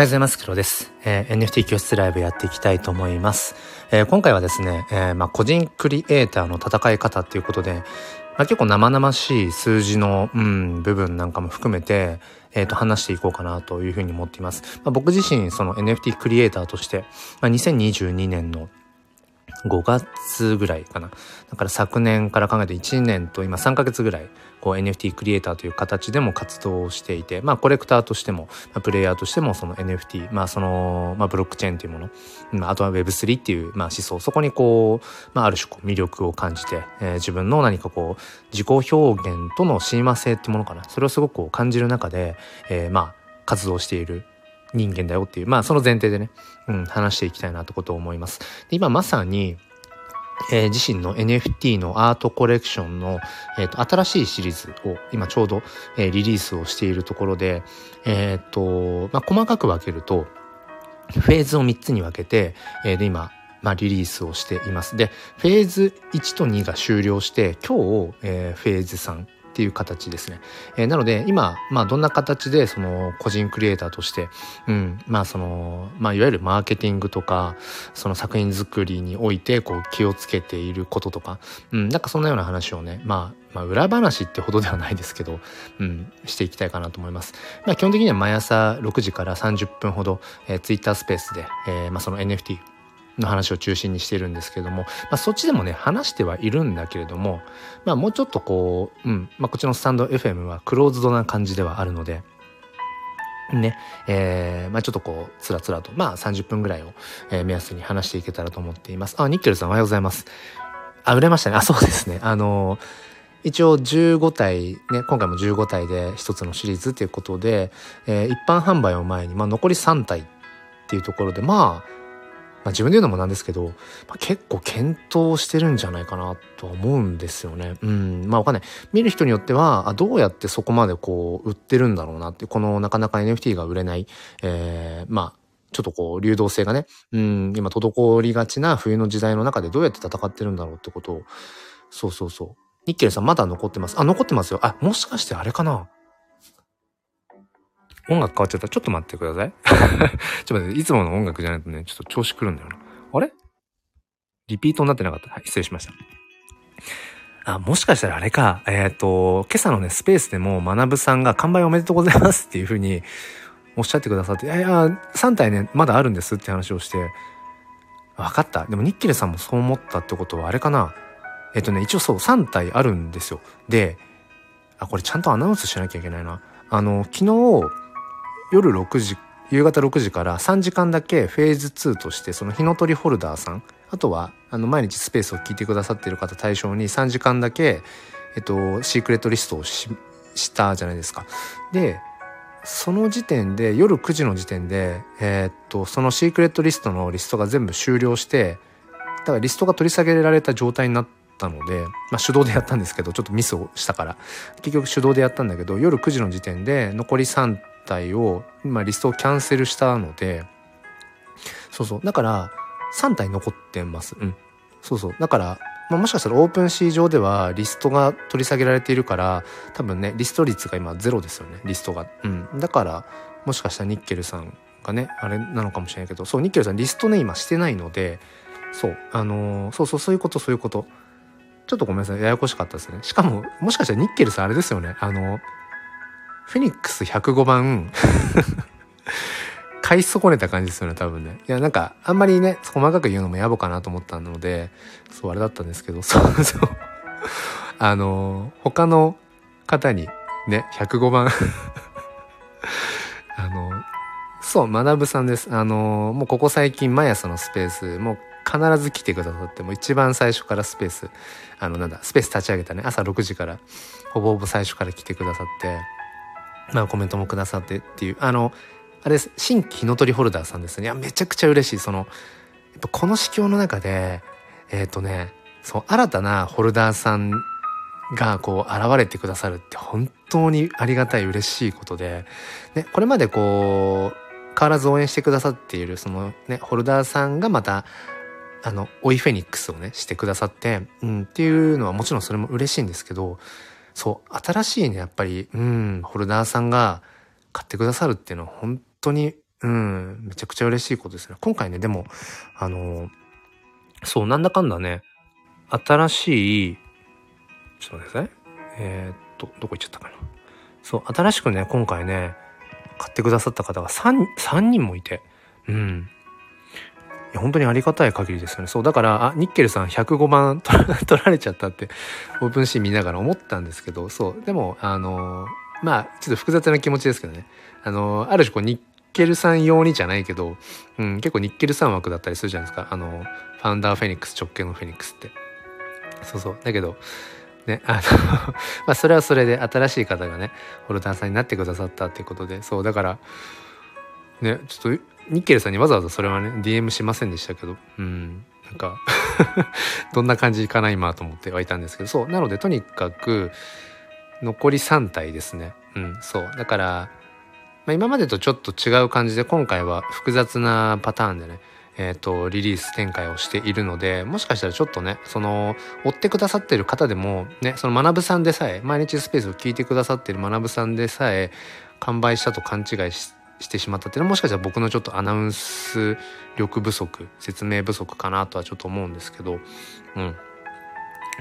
おはようございます。黒です。えー、NFT 教室ライブやっていきたいと思います。えー、今回はですね、えー、まあ、個人クリエイターの戦い方っていうことで、まあ、結構生々しい数字の、うん、部分なんかも含めて、えっ、と、話していこうかなというふうに思っています。まあ、僕自身、その NFT クリエイターとして、まあ、2022年の5月ぐらいかな。だから昨年から考えて1年と今3ヶ月ぐらい、こう NFT クリエイターという形でも活動をしていて、まあコレクターとしても、まあ、プレイヤーとしてもその NFT、まあその、まあブロックチェーンというもの、まああとは Web3 っていう、まあ思想、そこにこう、まあある種こう魅力を感じて、えー、自分の何かこう、自己表現との親和性っていうものかな。それをすごくこう感じる中で、えー、まあ活動している人間だよっていう、まあその前提でね、うん、話していきたいなってことを思います。で今まさに、えー、自身の NFT のアートコレクションの、えーと、新しいシリーズを今ちょうど、えー、リリースをしているところで、えっ、ー、と、まあ、細かく分けると、フェーズを3つに分けて、えー、で今、まあ、リリースをしています。で、フェーズ1と2が終了して、今日、えー、フェーズ3、っていう形ですね。えー、なので今、まあどんな形でその個人クリエイターとして、うん、まあその、まあいわゆるマーケティングとか、その作品作りにおいてこう気をつけていることとか、うん、なんかそんなような話をね、まあまあ、裏話ってほどではないですけど、うん、していきたいかなと思います。まあ、基本的には毎朝6時から30分ほど、えー、Twitter スペースで、えー、まあ、その NFT の話を中心にしてるんですけども、まあ、そっちでもね、話してはいるんだけれども、まあ、もうちょっとこう、うん、まあ、こっちのスタンド FM はクローズドな感じではあるので、ね、えー、まあちょっとこう、つらつらと、まあ30分ぐらいを、えー、目安に話していけたらと思っています。あ、ニッケルさんおはようございます。あ、売れましたね。あ、そうですね。あのー、一応15体ね、今回も15体で一つのシリーズっていうことで、えー、一般販売を前に、まあ残り3体っていうところで、まあ、まあ、自分で言うのもなんですけど、まあ、結構検討してるんじゃないかなとは思うんですよね。うん。まあわかんない。見る人によっては、あどうやってそこまでこう、売ってるんだろうなって、このなかなか NFT が売れない、えー、まあ、ちょっとこう、流動性がね、うん、今滞りがちな冬の時代の中でどうやって戦ってるんだろうってことを、そうそうそう。ニッケルさんまだ残ってます？あ、残ってますよ。あ、もしかしてあれかな？音楽変わっちゃった。ちょっと待ってください。ちょっと待って、いつもの音楽じゃないとね、ちょっと調子くるんだよな。あれ？リピートになってなかった？はい、失礼しました。あ、もしかしたらあれか。えっ、ー、と、今朝のね、スペースでも、学さんが完売おめでとうございますっていうふうにおっしゃってくださって、いやいや、3体ね、まだあるんですって話をして、分かった。でも、ニッキレさんもそう思ったってことは、あれかな。えっ、ー、とね、一応そう、3体あるんですよ。で、あ、これちゃんとアナウンスしなきゃいけないな。あの、昨日、夜6時夕方6時から3時間だけフェーズ2としてその火の鳥ホルダーさんあとはあの毎日スペースを聞いてくださっている方対象に3時間だけ、えっと、シークレットリストをしたじゃないですか。でその時点で夜9時の時点で、えー、っとそのシークレットリストのリストが全部終了してだからリストが取り下げられた状態になったので、まあ、手動でやったんですけどちょっとミスをしたから結局手動でやったんだけど夜9時の時点で残り3体を、まあ、リストをキャンセルしたので、そうそう。だから、3体残ってます。うん。そうそう。だから、まあ、もしかしたらオープンシー上ではリストが取り下げられているから、多分ね、リスト率が今ゼロですよね。リストが。うん。だから、もしかしたらニッケルさんがね、あれなのかもしれないけど、そう、ニッケルさんリストね、今してないので、そう、あのー、そうそう、そういうこと、そういうこと。ちょっとごめんなさい。ややこしかったですね。しかも、もしかしたらニッケルさんあれですよね。あのーフェニックス105番 買い損ねた感じですよね、多分ね。いや、なんか、あんまりね、細かく言うのも野暮かなと思ったので、そう、あれだったんですけど、そうそう。あの、他の方に、ね、105番 あの、そう、学さんです。あの、もうここ最近、毎朝のスペース、もう必ず来てくださって、もう一番最初からスペース、あの、なんだ、スペース立ち上げたね、朝6時から、ほぼほぼ最初から来てくださって、まあコメントもくださってっていう、あの、あれです、新規の鳥ホルダーさんですね。いや、めちゃくちゃ嬉しい。その、やっぱこの市況の中で、えっ、ー、とね、そう、新たなホルダーさんがこう現れてくださるって本当にありがたい嬉しいことで、ね、これまでこう、変わらず応援してくださっているそのね、ホルダーさんがまた、あの、オイフェニックスをね、してくださって、うん、っていうのはもちろんそれも嬉しいんですけど、そう、新しいね、やっぱり、うん、ホルダーさんが買ってくださるっていうのは本当にうん、めちゃくちゃ嬉しいことですね。今回ね、でも、あのそう、なんだかんだね、新しい、ちょっと待ってください。えー、っと、どこ行っちゃったかな。そう、新しくね、今回ね、買ってくださった方が3、3人もいて、うん。本当にありがたい限りですよね。そう、だから、あ、ニッケルさん105番 取られちゃったって、オープンシーン見ながら思ったんですけど、そう、でも、あのまあ、ちょっと複雑な気持ちですけどね。あのある種こう、ニッケルさん用にじゃないけど、うん、結構ニッケルさん枠だったりするじゃないですか。あの、ファウンダーフェニックス直系のフェニックスって。そうそう。だけど、ね、あの まあそれはそれで新しい方がね、ホルダーさんになってくださったっていうことで、そう、だから、ね、ちょっと、ニッケルさんにわざわざそれはね、DM しませんでしたけど、うん、なんか どんな感じかな今と思ってはいたんですけど、そう、なのでとにかく、残り3体ですね。うん、そう。だから、まあ、今までとちょっと違う感じで、今回は複雑なパターンでね、えっ、ー、と、リリース展開をしているので、もしかしたらちょっとね、その、追ってくださってる方でも、ね、その学さんでさえ、毎日スペースを聞いてくださってる学さんでさえ、完売したと勘違いししてしまったっていうのは、もしかしたら僕のちょっとアナウンス力不足、説明不足かなとはちょっと思うんですけど、うん。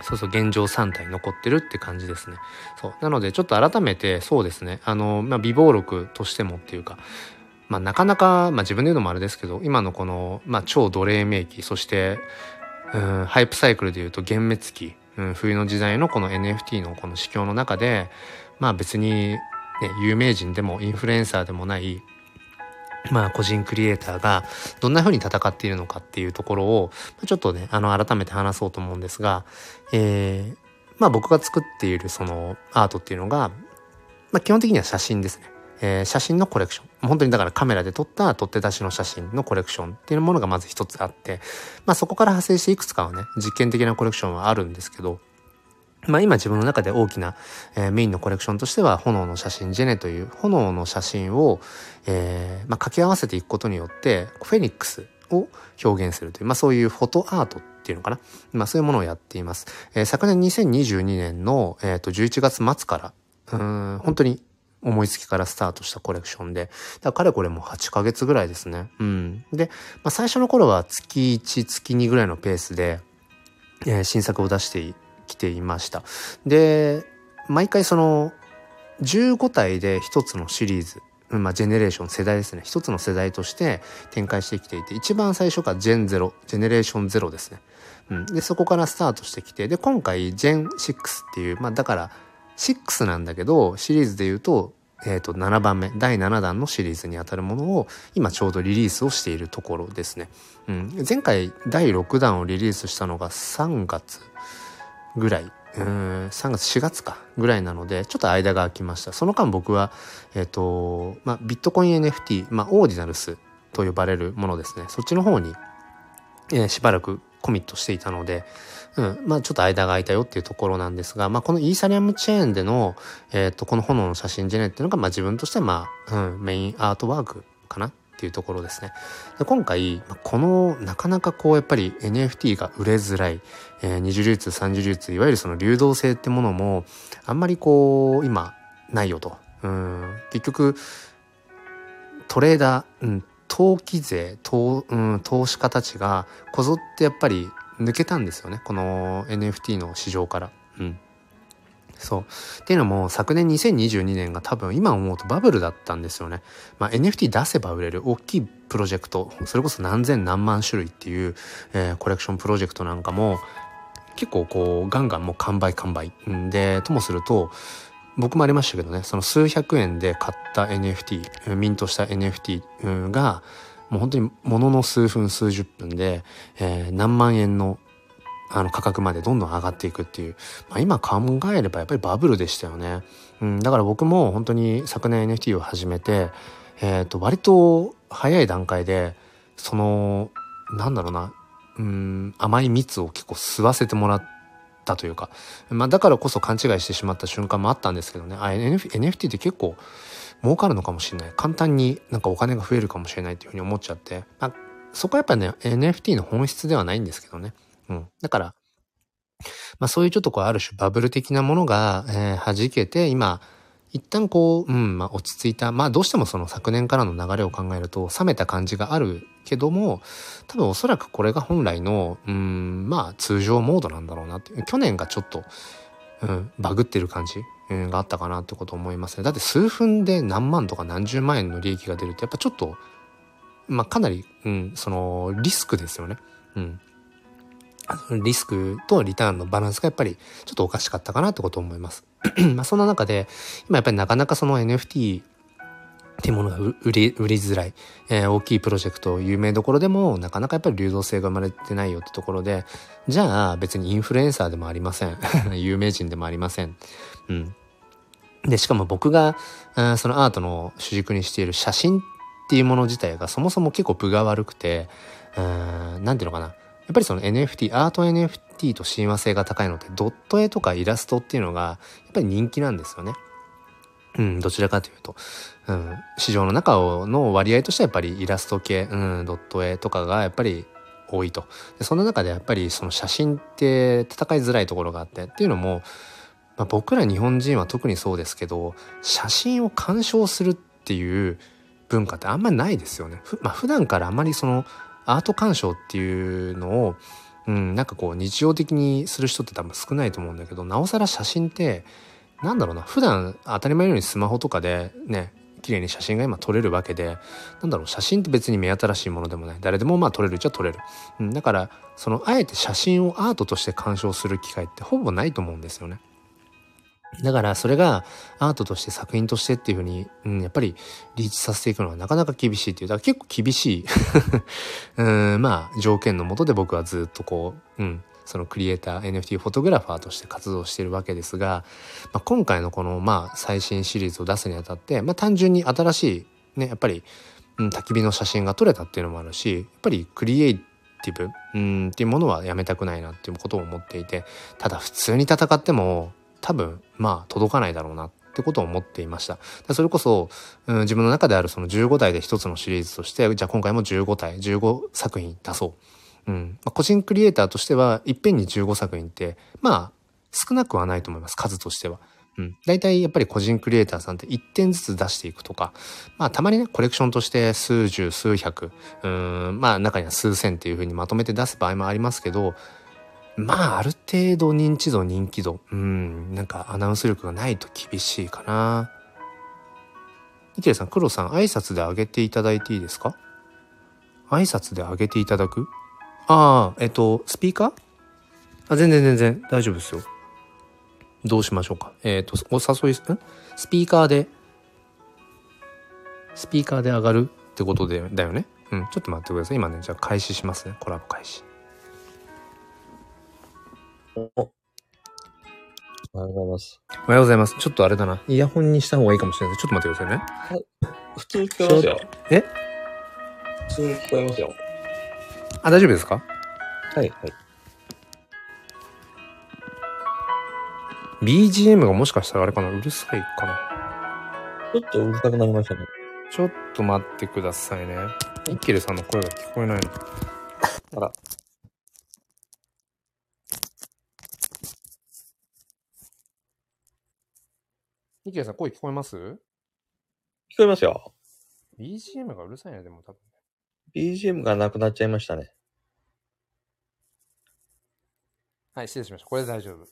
そうそう、現状3体残ってるって感じですね。そう。なので、ちょっと改めて、そうですね。あの、まあ、微暴録としてもっていうか、まあ、なかなか、まあ、自分で言うのもあれですけど今のこの、まあ、超奴隷名機そしてうんハイプサイクルでいうと幻滅期、うん、冬の時代のこの NFT のこの市況の中でまあ別に、ね、有名人でもインフルエンサーでもないまあ個人クリエイターがどんな風に戦っているのかっていうところをちょっとねあの改めて話そうと思うんですが、えー、まあ僕が作っているそのアートっていうのが、まあ、基本的には写真ですね。えー、写真のコレクション。本当にだからカメラで撮った取って出しの写真のコレクションっていうものがまず一つあって、まあそこから派生していくつかはね、実験的なコレクションはあるんですけど、まあ今自分の中で大きな、えー、メインのコレクションとしては炎の写真ジェネという炎の写真を、えー、まあ掛け合わせていくことによってフェニックスを表現するという、まあそういうフォトアートっていうのかな。まあそういうものをやっています。えー、昨年2022年の、えー、と11月末から、うん、本当に思いつきからスタートしたコレクションで、だからこれも8ヶ月ぐらいですね。うん。で、まあ、最初の頃は月1、月2ぐらいのペースで、えー、新作を出してていました。で、毎回その、15体で一つのシリーズ、まあ、ジェネレーション世代ですね。一つの世代として展開してきていて、一番最初がジェンゼロ、ジェネレーションゼロですね。うん。で、そこからスタートしてきて、で、今回、ジェン6っていう、まあ、だから、6なんだけど、シリーズで言うと、えっ、ー、と、7番目、第7弾のシリーズにあたるものを、今ちょうどリリースをしているところですね。うん。前回、第6弾をリリースしたのが3月ぐらい。うん、3月、4月か、ぐらいなので、ちょっと間が空きました。その間僕は、えっ、ー、と、まあ、ビットコイン NFT、まあ、オーディナルスと呼ばれるものですね。そっちの方に、えー、しばらくコミットしていたので、うん。まあちょっと間が空いたよっていうところなんですが、まあこのイーサリアムチェーンでの、えっ、ー、と、この炎の写真ジェネっていうのが、まあ自分としてはまあ、うん、メインアートワークかなっていうところですね。で今回、このなかなかこうやっぱり NFT が売れづらい、えー、二次流通、三次流通、いわゆるその流動性ってものも、あんまりこう、今、ないよと。うん、結局、トレーダー、うん、投機税投,、うん、投資家たちがこぞってやっぱり抜けたんですよねこの NFT の市場から。うんそう。っていうのも昨年2022年が多分今思うとバブルだったんですよね。まあ、NFT 出せば売れる大きいプロジェクト、それこそ何千何万種類っていう、えー、コレクションプロジェクトなんかも結構こうガンガンもう完売完売。で、ともすると僕もありましたけどね、その数百円で買った NFT、ミントした NFT が、もう本当にものの数分数十分で、えー、何万円のあの価格までどんどん上がっていくっていう、まあ、今考えればやっぱりバブルでしたよね。うん、だから僕も本当に昨年 NFT を始めて、えっ、ー、と割と早い段階でそのなんだろうな、うん、甘い蜜を結構吸わせてもらったというか、まあ、だからこそ勘違いしてしまった瞬間もあったんですけどねあ NFT って結構儲かるのかもしれない簡単になんかお金が増えるかもしれないっていうふうに思っちゃって、まあ、そこはやっぱね NFT の本質ではないんですけどね。うん。だから、まあそういうちょっとこうある種バブル的なものが、えー、弾けて今一旦こう、うん、まあ落ち着いた、まあどうしてもその昨年からの流れを考えると冷めた感じがあるけども、多分おそらくこれが本来の、うん、まあ通常モードなんだろうなって去年がちょっと、うん、バグってる感じ、うん、があったかなってこと思いますね。だって数分で何万とか何十万円の利益が出るってやっぱちょっと、まあかなり、うん、そのリスクですよね。うん。リスクとリターンのバランスがやっぱりちょっとおかしかったかなってこと思います。まあそんな中で、今やっぱりなかなかその NFT っていうものが売り売りづらい、えー、大きいプロジェクト有名どころでもなかなかやっぱり流動性が生まれてないよってところでじゃあ別にインフルエンサーでもありません。有名人でもありません、うん、でしかも僕があそのアートの主軸にしている写真っていうもの自体がそもそも結構分が悪くて何ていうのかな。やっぱりその NFT、アート NFT と親和性が高いのってドット絵とかイラストっていうのがやっぱり人気なんですよね。うん、どちらかというと、うん、市場の中の割合としてはやっぱりイラスト系、うん、ドット絵とかがやっぱり多いと。でその中でやっぱりその写真って戦いづらいところがあってっていうのも、まあ、僕ら日本人は特にそうですけど写真を鑑賞するっていう文化ってあんまりないですよね。ふまあ、普段からあんまりそのアート鑑賞っていうのを、うん、なんかこう日常的にする人って多分少ないと思うんだけどなおさら写真ってなんだろうな普段当たり前のようにスマホとかでね綺麗に写真が今撮れるわけでなんだろう写真って別に目新しいものでもない誰でもまあ撮れるっちゃ撮れる、うん、だからそのあえて写真をアートとして鑑賞する機会ってほぼないと思うんですよね。だからそれがアートとして作品としてっていうふうに、うん、やっぱりリーチさせていくのはなかなか厳しいっていう、だから結構厳しい。うん、まあ条件のもとで僕はずっとこう、うん、そのクリエイター、NFT フォトグラファーとして活動してるわけですが、まあ、今回のこのまあ最新シリーズを出すにあたって、まあ単純に新しいね、やっぱり、うん、焚き火の写真が撮れたっていうのもあるし、やっぱりクリエイティブ、うん、っていうものはやめたくないなっていうことを思っていて、ただ普通に戦っても、多分まあ届かないだろうなってことを思っていました。それこそ、うん、自分の中であるその15体で一つのシリーズとして、じゃあ今回も15体、15作品出そう。うん。まあ、個人クリエイターとしては、いっぺんに15作品って、まあ、少なくはないと思います。数としては。うん。大体やっぱり個人クリエイターさんって1点ずつ出していくとか、まあたまにね、コレクションとして数十、数百、うん、まあ中には数千っていう風にまとめて出す場合もありますけど、まあ、ある程度認知度、人気度、うん、なんかアナウンス力がないと厳しいかな。ニケさん、黒さん、挨拶であげていただいていいですか？挨拶であげていただく？ああ、えっと、スピーカー？あ、全然全然大丈夫ですよ。どうしましょうか？えっ、と、お誘い、ん？スピーカーで、スピーカーで上がるってことで、だよね？うん、ちょっと待ってください。今ね、じゃあ開始しますね。コラボ開始。おおはようございます。おはようございます。ちょっとあれだな。イヤホンにした方がいいかもしれないです。ちょっと待ってくださいね。普通に聞こえますよ。え？普通に聞こえますよ。あ、大丈夫ですか？はい、はい。BGM がもしかしたらあれかなうるさいかなちょっとうるさくなりましたね。ちょっと待ってくださいね。イッケルさんの声が聞こえないの。あら。ニキヤさん声聞こえます？聞こえますよ。?BGM がうるさいな、でも多分。BGM がなくなっちゃいましたね。はい、失礼しました。これで大丈夫。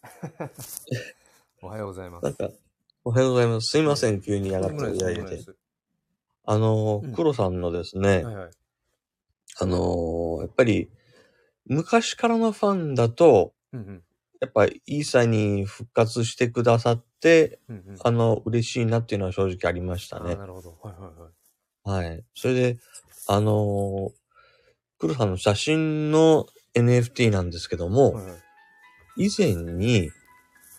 おはようございます。なんか、おはようございます。すいません、急に上がっていただいて。あの、うん、黒さんのですね、はいはい、あの、やっぱり、昔からのファンだと、うんうん、やっぱイーサに復活してくださって、うんうん、あの、嬉しいなっていうのは正直ありましたね。なるほど。はいはいはい。はい。それで、あのー、クルさんの写真の NFT なんですけども、はいはい、以前に、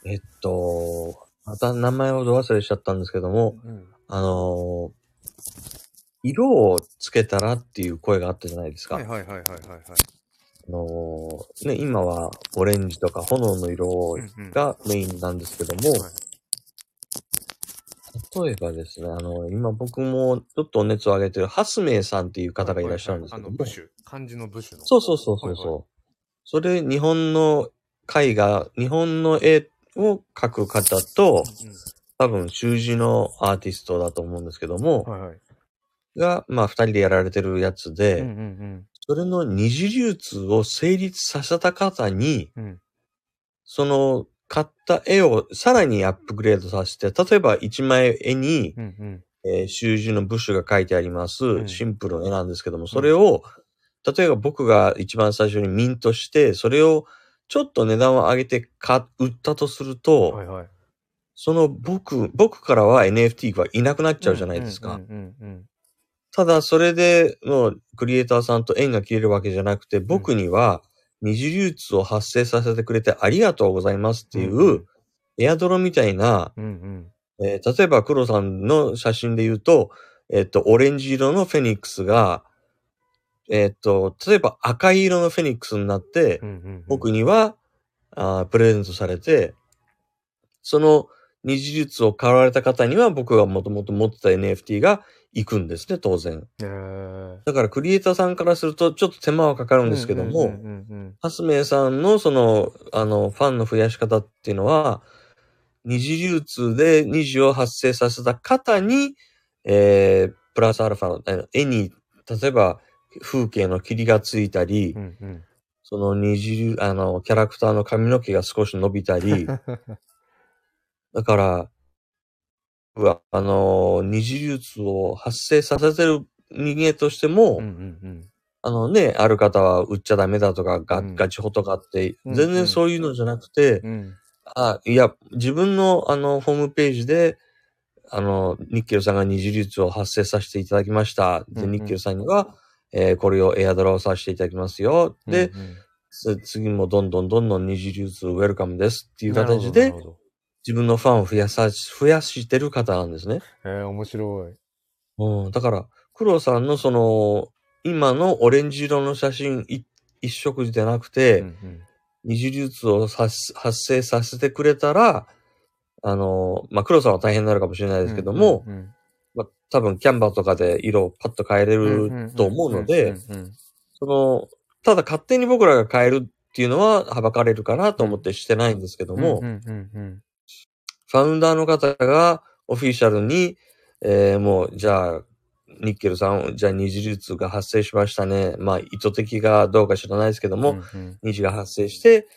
えっと、また名前をど忘れしちゃったんですけども、うん、あのー、色をつけたらっていう声があったじゃないですか。はいはいはいはいはい、はい。あのー、ね、今はオレンジとか炎の色がメインなんですけども、例えばですね、あの、今僕もちょっとお熱を上げてる、ハスメイさんっていう方がいらっしゃるんですけども、はいはいはい、あの、部首、漢字の部首の。そうそうそうそうそう、はいはい、それ、日本の絵画、日本の絵を描く方と、うん、多分習字のアーティストだと思うんですけども、はいはい。が、まあ二人でやられてるやつで、うんうんそれの二次流通を成立させた方に、うん。うん。その買った絵をさらにアップグレードさせて、例えば一枚絵に、うんうん。えー習字のブッシュが書いてあります、んシンプルな絵なんですけども、それを、例えば僕が一番最初にミントして、それをちょっと値段を上げて買売ったとすると、はいはい。その僕、僕からは NFT はいなくなっちゃうじゃないですか。ただ、それでもうクリエイターさんと縁が切れるわけじゃなくて、僕には二次流通を発生させてくれてありがとうございますっていうエアドロみたいな、うんうん。えー例えば黒さんの写真で言うと、えっ、と、オレンジ色のフェニックスが、えっ、と、例えば赤い色のフェニックスになってう、んうんうん。僕には、あープレゼントされて、その二次流通を買われた方には僕がもともと持ってた NFT が行くんですね、当然。えー。だからクリエイターさんからするとちょっと手間はかかるんですけども、ハスメイさんのその、あの、ファンの増やし方っていうのは、二次流通で二次を発生させた方に、えー、プラスアルファの絵に、例えば風景の霧がついたり、うんうんうん。その二次流、あの、キャラクターの髪の毛が少し伸びたり、だから、うわあの、二次流通を発生させてる人間としても、うんうんうん。あのね、ある方は売っちゃダメだとか、ガうん。ガチホとかって、うん全然そういうのじゃなくて、うん。あ、いや、自分のあの、ホームページで、あの、ニッケルさんが二次流通を発生させていただきました。で、うんうん。ニッケルさんには、えーこれをエアドローさせていただきますよ。で、うんうん。つ次もどんどんどんどん二次流通ウェルカムですっていう形で自分のファンを増やさ、増やしてる方なんですね。えー、面白い。うん、だから、黒さんのその、今のオレンジ色の写真い一色じゃなくて、うんうん。二次流通を発発生させてくれたら、あの、まあ、黒さんは大変になるかもしれないですけども、うんうんまあ、多分キャンバーとかで色をパッと変えれると思うので、んうんうん。その、ただ勝手に僕らが変えるっていうのははばかれるかなと思ってしてないんですけども、うんうんうんうんファウンダーの方がオフィシャルに、えーもう、じゃあ、ニッケルさん、じゃあ二次流通が発生しましたね。まあ、意図的がどうか知らないですけども、うんうん二次が発生して、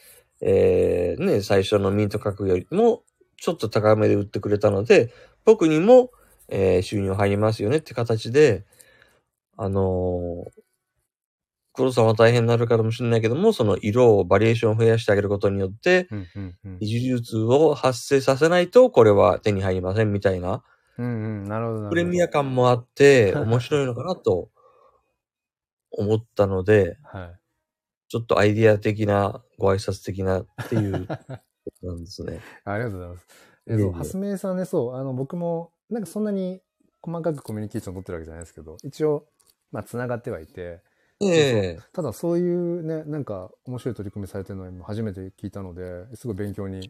えーね、最初のミント価格よりもちょっと高めで売ってくれたので、僕にも、えー収入入りますよねって形で、あのー黒さんは大変になるかもしれないけども、その色をバリエーションを増やしてあげることによって、うんうんうん二次流通を発生させないと、これは手に入りませんみたいな、うんうんなるほど。プレミア感もあって、面白いのかなと思ったので、はい。ちょっとアイディア的な、ご挨拶的なっていう ことなんですね。ありがとうございます。えそう、はすめさんね、そう、あの、僕も、なんかそんなに細かくコミュニケーション取ってるわけじゃないですけど、一応、まあ、繋がってはいて、ええただそういうね、なんか面白い取り組みされてるのは初めて聞いたので、すごい勉強に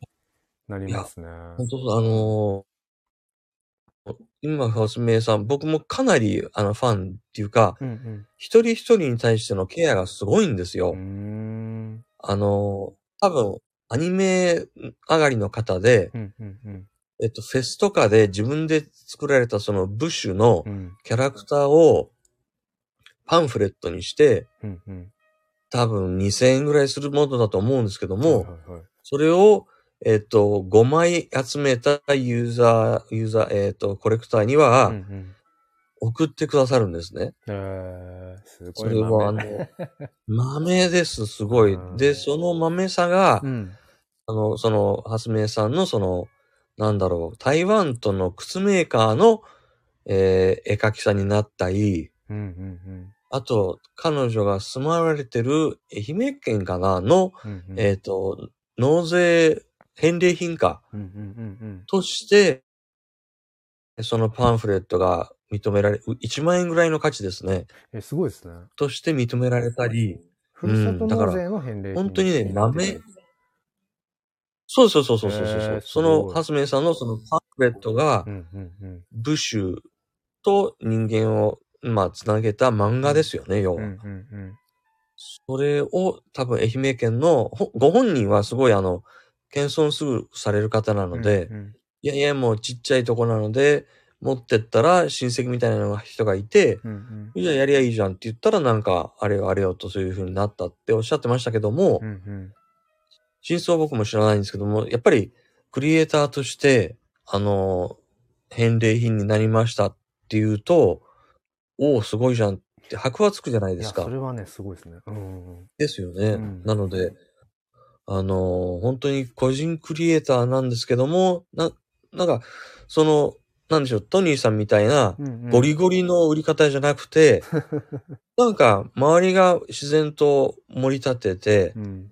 なりますね。本当そうあのー今、ハウスメイさん、僕もかなり、あの、ファンっていうか、うん一人一人に対してのケアがすごいんですよ。うん。うーん。あのー多分、アニメ上がりの方で、うんうんうん。えっと、フェスとかで自分で作られたそのブッシュのうんキャラクターをパンフレットにして、うんうん。多分2000円ぐらいするものだと思うんですけども、はいはいはいそれを、えっと、5枚集めたユーザー、ユーザー、えっと、コレクターにはうんうん送ってくださるんですね。えー、すごそいれはあの、豆です、すごい。うんで、その豆さがう、ん。あの、その、はすめさんのその、なんだろう、台湾との靴メーカーの、えー絵描きさんになったり、うんうんあと、彼女が住まわれてる愛媛県かな？の、うん。うんうんえっ、と、納税返礼品か？うんうんうんとして、そのパンフレットが認められ、1万円ぐらいの価値ですね。うん。え、すごいですね。として認められたり、ふるさと納税の返礼品本当にねなってるそうそうそうそうそうそう、その、ハスメイさんのそのパンフレットがう、んうんうん。ブッシュと人間を、まあ、つなげた漫画ですよね、要は。うんうんうん。それを多分愛媛県の、ほご本人はすごいあの、謙遜すぐされる方なので、うんいやいや、もうちっちゃいとこなので、持ってったら親戚みたいなのが人がいて、うんじゃあやりゃいいじゃんって言ったらなんか、あれよあれよとそういう風になったっておっしゃってましたけども、うん。うん真相は僕も知らないんですけども、やっぱりクリエイターとして、あの、返礼品になりましたっていうと、おお、すごいじゃんって箔はつくじゃないですかそ。れはね、すごいですね。うんうん。ですよね。うんなので、あの、本当に個人クリエイターなんですけども、な、なんか、その、なんでしょう、トニーさんみたいな、うんうんゴリゴリの売り方じゃなくて、なんか、周りが自然と盛り立ててう、ん。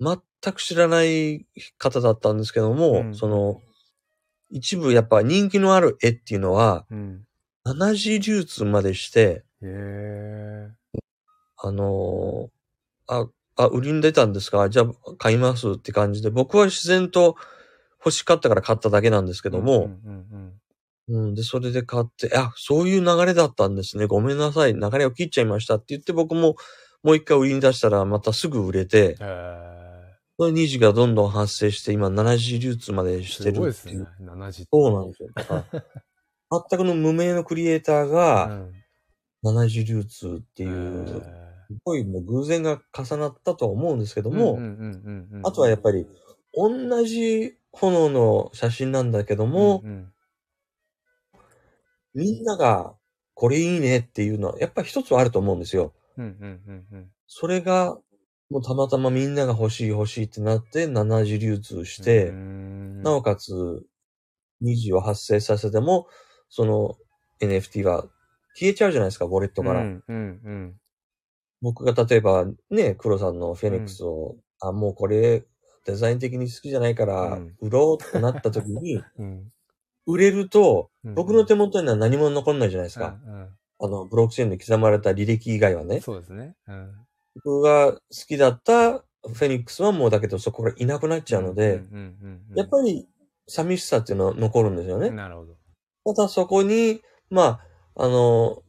全く知らない方だったんですけども、うんその、一部やっぱ人気のある絵っていうのは、うん。七次流通までして、へえ。あのーあ、あ、売りに出たんですか？じゃあ買いますって感じで、僕は自然と欲しかったから買っただけなんですけども、で、それで買って、あ、そういう流れだったんですね。ごめんなさい。流れを切っちゃいましたって言って僕ももう一回売りに出したらまたすぐ売れて。その二次がどんどん発生して今7次流通までしてすごいるっていう。ですね。70。そうなんですよ。全くの無名のクリエイターがん。7次流通ってていう、すごいもう偶然が重なったとは思うんですけども、あとはやっぱり同じ炎の写真なんだけども、うんうんみんながこれいいねっていうのはやっぱり一つはあると思うんですよ。それがもうたまたまみんなが欲しい欲しいってなって7次流通して、なおかつ2次を発生させても、その NFT は消えちゃうじゃないですか、ウォレットから。うんうんうん僕が例えばね、黒さんのフェニックスを、あ、もうこれデザイン的に好きじゃないからうん売ろうってなった時に、うん売れると、うん僕の手元には何も残んないじゃないですか。うんあの、ブロックチェーンに刻まれた履歴以外はうんね。そうですね。うん僕が好きだったフェニックスはもうだけどそこからいなくなっちゃうので、うんうんうんうんやっぱり寂しさっていうのは残るんですよね。なるほど。ただそこに、まあ、あの、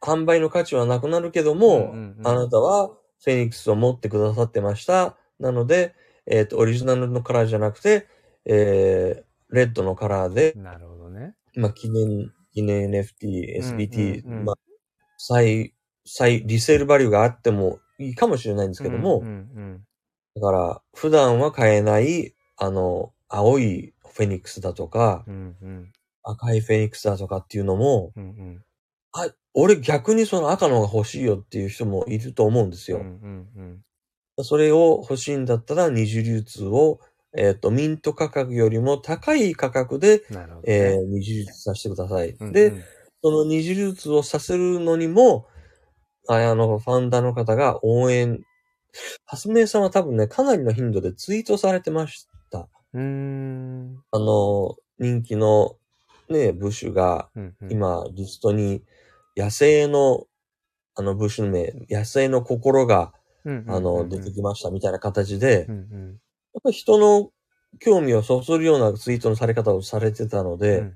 販売の価値はなくなるけども、うんうんうんあなたはフェニックスを持ってくださってました。なので、えっ、と、オリジナルのカラーじゃなくて、えー、レッドのカラーで、なるほどね。まあ、記念、記念 NFT、SBT、うんうんうんまあ、再、再、リセールバリューがあってもいいかもしれないんですけども、うんうんだから、普段は買えない、あの、青いフェニックスだとか、うんうん赤いフェニックスだとかっていうのも、うんうんあ、俺逆にその赤の方が欲しいよっていう人もいると思うんですよ。うんうんそれを欲しいんだったら二次流通を、えっ、と、ミント価格よりも高い価格で、ね。えー二次流通させてください。うんうんで、その二次流通をさせるのにも、ああの、ファウンダーの方が応援、発明さんは多分ね、かなりの頻度でツイートされてました。うーんあの、人気のね、ブッシュが、今、リストに、野生の、あの、ブッシュの名、野生の心が、あの、出てきましたみたいな形で、やっぱり人の興味をそそるようなツイートのされ方をされてたのうで、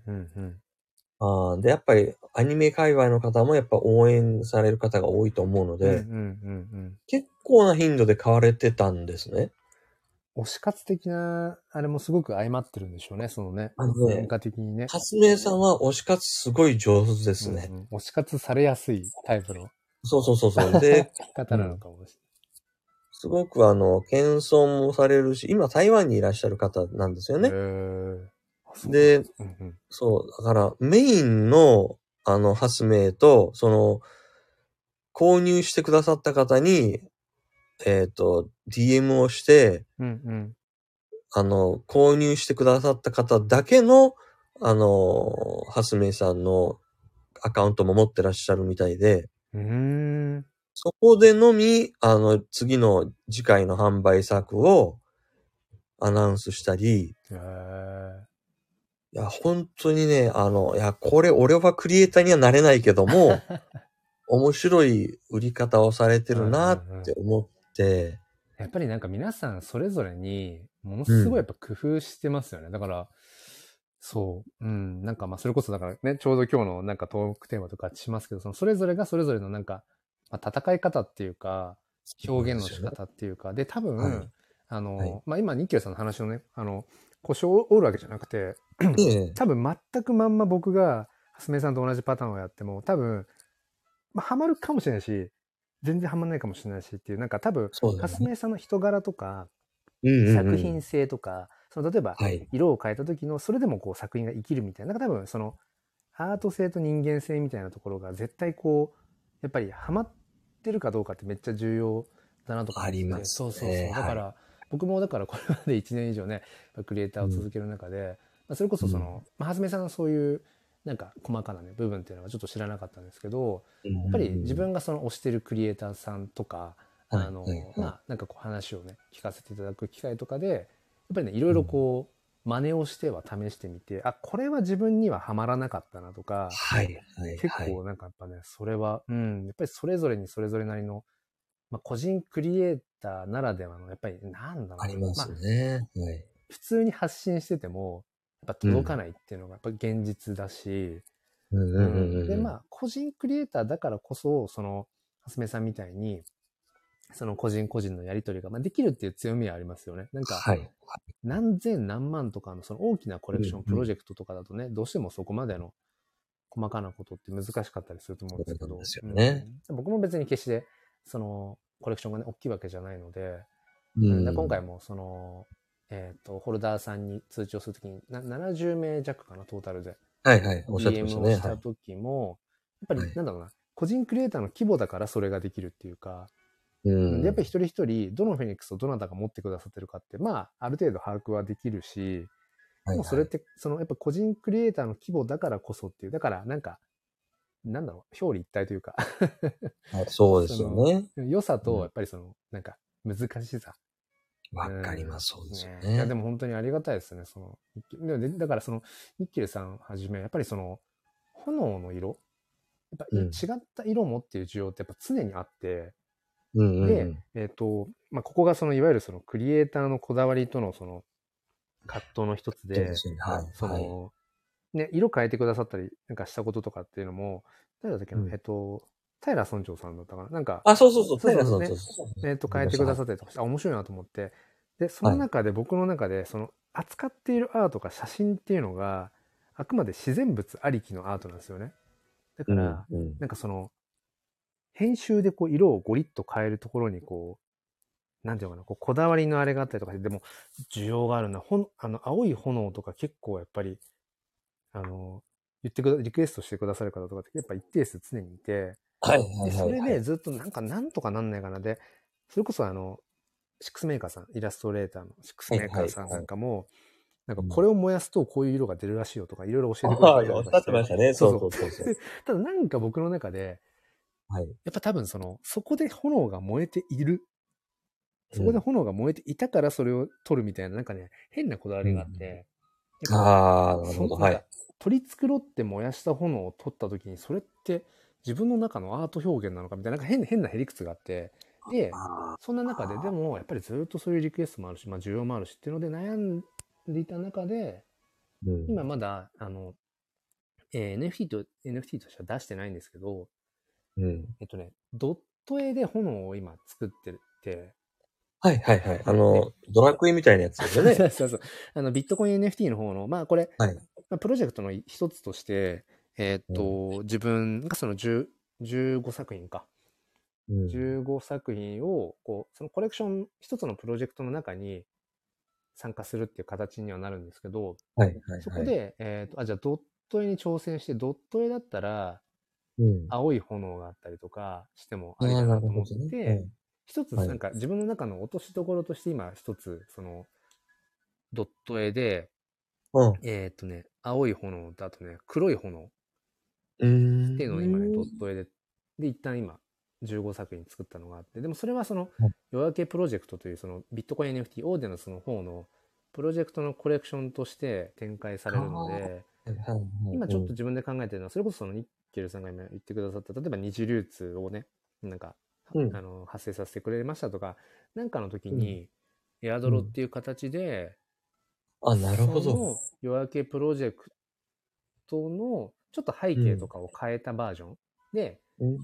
あーで、やっぱりアニメ界隈の方もやっぱ応援される方が多いと思うので、結構な頻度で買われてたんですね。推し活的な、あれもすごく相まってるんでしょうね、そのね。あのね文化的にね。発明さんは推し活すごい上手ですね。うんうん推し活されやすいタイプのそうそうそうそう。で、方なのかもしすごくあの、謙遜もされるし、今台湾にいらっしゃる方なんですよれない。ね。で、うんうんそう、だからメインのあの、発明と、その、購入してくださった方に、えっ、と、DM をして、うんうん。あの、購入してくださった方だけの、あの、発明さんのアカウントも持ってらっしゃるみたいで。そこでのみ、あの、次の次回の販売作をアナウンスしたり、いや、本当にね、あの、いや、これ、俺はクリエイターにはなれないけども、面白い売り方をされてるなって思って、やっぱりなんか皆さんそれぞれにものすごいやっぱ工夫してますよね。だから、そう、うん、なんかまあそれこそだからね、ちょうど今日のなんかトークテーマとかしますけど、そのそれぞれがそれぞれのなんか、まあ、戦い方っていうか、表現の仕方っていうか、で、多分、はいあの、はいまあ今、ニッさんの話のね、あの、故障おるわけじゃなくて、ええ。多分全くまんま僕が、はすめさんと同じパターンをやっても、多分、まあ、ハマるかもしれないし、全然ハマんないかもしれないしっていう、なんか多分、そうだはすめさんの人柄とか、うんうんうん作品性とか、その例えばはい。色を変えた時のそれでもこう作品が生きるみたいななんか多分そのアート性と人間性みたいなところが絶対こうやっぱりハマってるかどうかってめっちゃ重要だなとかありますね。そうそうそう。だから、僕もだからこれまで1年以上ねクリエイターを続ける中で、まあ、それこそその、まあ、はずめさんのそういうなんか細かなね部分っていうのはちょっと知らなかったんですけどややっぱり自分がその推してるクリエイターさんとか、はいあの、まあ、なんかこう話をね、聞かせていただく機会とかで、やっぱりね、いろいろこう、真似をしては試してみて、あ、これは自分にはハマらなかったなとか、はい。はい。結構なんかやっぱね、それは、うん、やっぱりそれぞれにそれぞれなりの、まあ、個人クリエイターならではの、やっぱりなんだろうなありますあね。はい。普通に発信してても、やっぱ届かないっていうのがやっぱ現実だし、うん。うん。うん。うん。で、まあ、個人クリエイターだからこそ、その、はすめさんみたいに、その個人個人のやりとりが、まあ、できるっていう強みはありますよね。なんか、はい。何千何万とかのその大きなコレクション、うん。うん。プロジェクトとかだとね、どうしてもそこまでの細かなことって難しかったりすると思うんですけど、ね。うん。僕も別に決して、その、コレクションがね、大きいわけじゃないので、うん。で今回もその、えっ、と、ホルダーさんに通知をするときに、な70名弱かな、トータルで。はいはい。おっしゃってましたね。はい。をした時も、やっぱはいりなんだろうな、個人クリエイターの規模だからそれができるっていうか、うん。でやっぱり一人一人、どのフェニックスをどなたが持ってくださってるかって、まあ、ある程度把握はできるし、はいもうそれって、そのやっぱ個人クリエイターの規模だからこそっていう、だからなんか、なんだろう、表裏一体というか、はいそうですよね。良さとやっぱりその、なんか、難しさ。わかります。そうですよねいや、でね。も本当にありがたいですね、その、ででだからその、ニッケルさんはじめ、やっぱりその、炎の色？やっぱ、うん違った色もっていう需要ってやっぱ常にあって、うんうんうん。で、えっ、と、まあ、ここがその、いわゆるその、クリエイターのこだわりとのその、葛藤の一つで。はい。そはいの、ね、色変えてくださったり、なんかしたこととかっていうのも、誰だっけな、うんえっと、平村村長さんだったかな？なんか、あ、そうそうそう。そうそうねそうそう。えっと、変えてくださったりとかして、あ、面白いなと思って。で、その中で、僕の中で、その、扱っているアートか写真っていうのが、あくまで自然物ありきのアートなんですよね。だかうんら、うんなんかその、編集でこう色をゴリッと変えるところにこう、なんていうのかな、こうこだわりのあれがあったりとかして、でも、需要があるな。ほん、あの、青い炎とか結構やっぱり、あの、言ってくだ、リクエストしてくださる方とかってやっぱ一定数常にいて、はいはいはい。でそれでずっとなんかなんとかなんないかなで、それこそあの、シックスメーカーさん、イラストレーターのシックスメーカーさんなんかも、なんかこれを燃やすとこういう色が出るらしいよとかいろいろ教えてくれああ、たりおっしゃってましたね。そそううそそううそうそう。ただなんか僕の中で、はい。やっぱ多分その、そこで炎が燃えている。そこで炎が燃えていたからそれを取るみたいな、なんかね、変なこだわりがあって。やっぱああ、なるほど。そはい。取り繕って燃やした炎を取った時に、それって自分の中のアート表現なのかみたいな、なんか変な変なへりくつがあって。で、あそんな中で、でも、やっぱりずっとそういうリクエストもあるし、まあ、需要もあるしっていうので悩んでいた中で、ーうん今まだ、あの、えー NFT と、NFT としては出してないんですけど、うん。えっとね、ドット絵で炎を今作ってるって、はいはいはい。あの、ドラクエみたいなやつですよね。そうそうそう。あの、ビットコイン NFT の方の、まあこれ、はいまあ、プロジェクトの一つとして、えーっと、自分がその10 15作品か。うん15作品を、こう、そのコレクション、一つのプロジェクトの中に参加するっていう形にはなるんですけど、はいはいはい。そこで、えーっと、あ、じゃあドット絵に挑戦して、ドット絵だったら、うん、青い炎があったりとかしてもありああ、かななと思って、るほどね。一つはいなんか自分の中の落としどころとして今一つ、その、ドット絵で、うん。えーっとね、青い炎とあとね、黒い炎っうん。ていうのを今ね、ドット絵で、で、一旦今、15作品作ったのがあって、でもそれはそのはい、夜明けプロジェクトというそのビットコイン NFT オーデナスの方のプロジェクトのコレクションとして展開されるので、今ちょっと自分で考えてるのは、それこそそのニッケルさんが今言ってくださった、例えば二次流通をね、なんか、うん。あの発生させてくれましたとか、なんかの時に、エアドロっていう形で、あ、なるほど。夜明けプロジェクトのちょっと背景とかを変えたバージョン、で、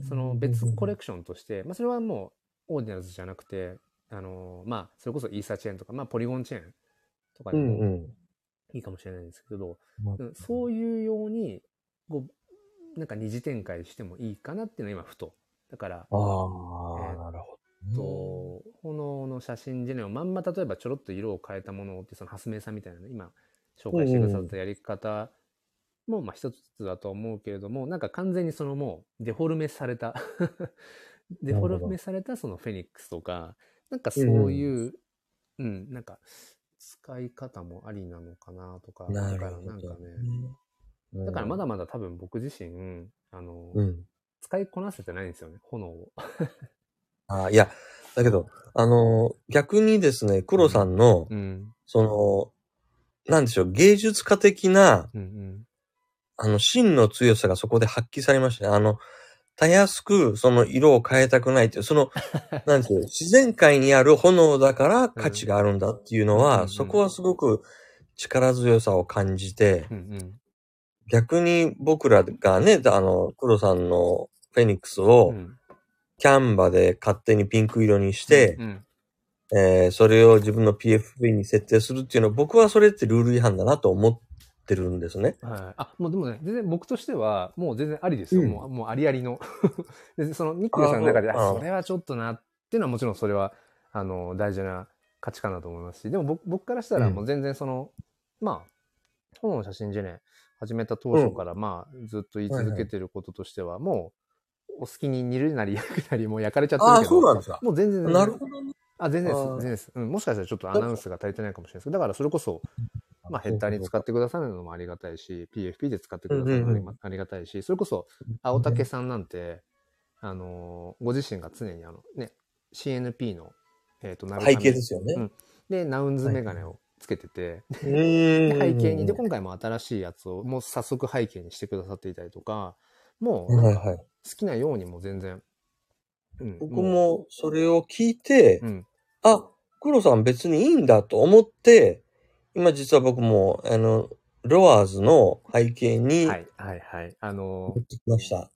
その別コレクションとして、まあそれはもうオーディナルズじゃなくて、あのまあそれこそイーサチェーンとか、まあポリゴンチェーンとかうでも、んうん。いいかもしれないんですけど、うん、そういうように、こう、なんか二次展開してもいいかなっていうのは今ふと。だから、ああ、えー、なるほど、と、炎の写真ジェネをまんま例えばちょろっと色を変えたものってそのハスメさんみたいなね、今紹介してくださったやり方もまあ一つだと思うけれども、なんか完全にそのもうデフォルメされた。デフォルメされたそのフェニックスとか、なんかそういう、うん、うん、なんか使い方もありなのかなとか、だからなんかね、うん、だからまだまだ多分僕自身、あの、うん、使いこなせてないんですよね、炎を。あいや、だけど、あの、逆にですね、黒さんの、うん、その、なんでしょう、芸術家的な、うんうん、あの、芯の強さがそこで発揮されましたね。あの、たやすく、その色を変えたくないっていう、その、なんですよ、自然界にある炎だから価値があるんだっていうのは、うん、そこはすごく力強さを感じて、うんうん、逆に僕らがね、あの、黒さんのフェニックスを、キャンバで勝手にピンク色にして、うんうん。えー、それを自分の PFP に設定するっていうのは、僕はそれってルール違反だなと思ってるんですね。はい。あ、もうでもね、全然僕としては、もう全然ありですよ。うん、もう、もうありありの。でそのニックルさんの中で、あそれはちょっとなっていうのはもちろんそれは、あの、大事な価値観だと思いますし、でも僕僕からしたらもう全然その、うん、まあ、本の写真ジェネ始めた当初から、まあ、ずっと言い続けてることとしては、もう、お好きに煮るなり焼くなりもう焼かれちゃってるけど。あ、そうなんですか。もう全然なるほどね。あ、全然です。全然です。うん。もしかしたらちょっとアナウンスが足りてないかもしれないですけど、だからそれこそ、まあヘッダーに使ってくださるのもありがたいし、PFP で使ってくださるのもありがたいし、それこそ、青竹さんなんて、あのご自身が常にあの、ね、CNP の、えっ、と、背景ですよね。うん。で、ナウンズメガネをつけてて、で背景に、で、今回も新しいやつをもう早速背景にしてくださっていたりとか、もう、好きなようにも全然、うん、僕もそれを聞いて、うん、あ、黒さん別にいいんだと思って、今実は僕も、あの、ロワーズの背景に、はい、はい、はい。あの持ってきました。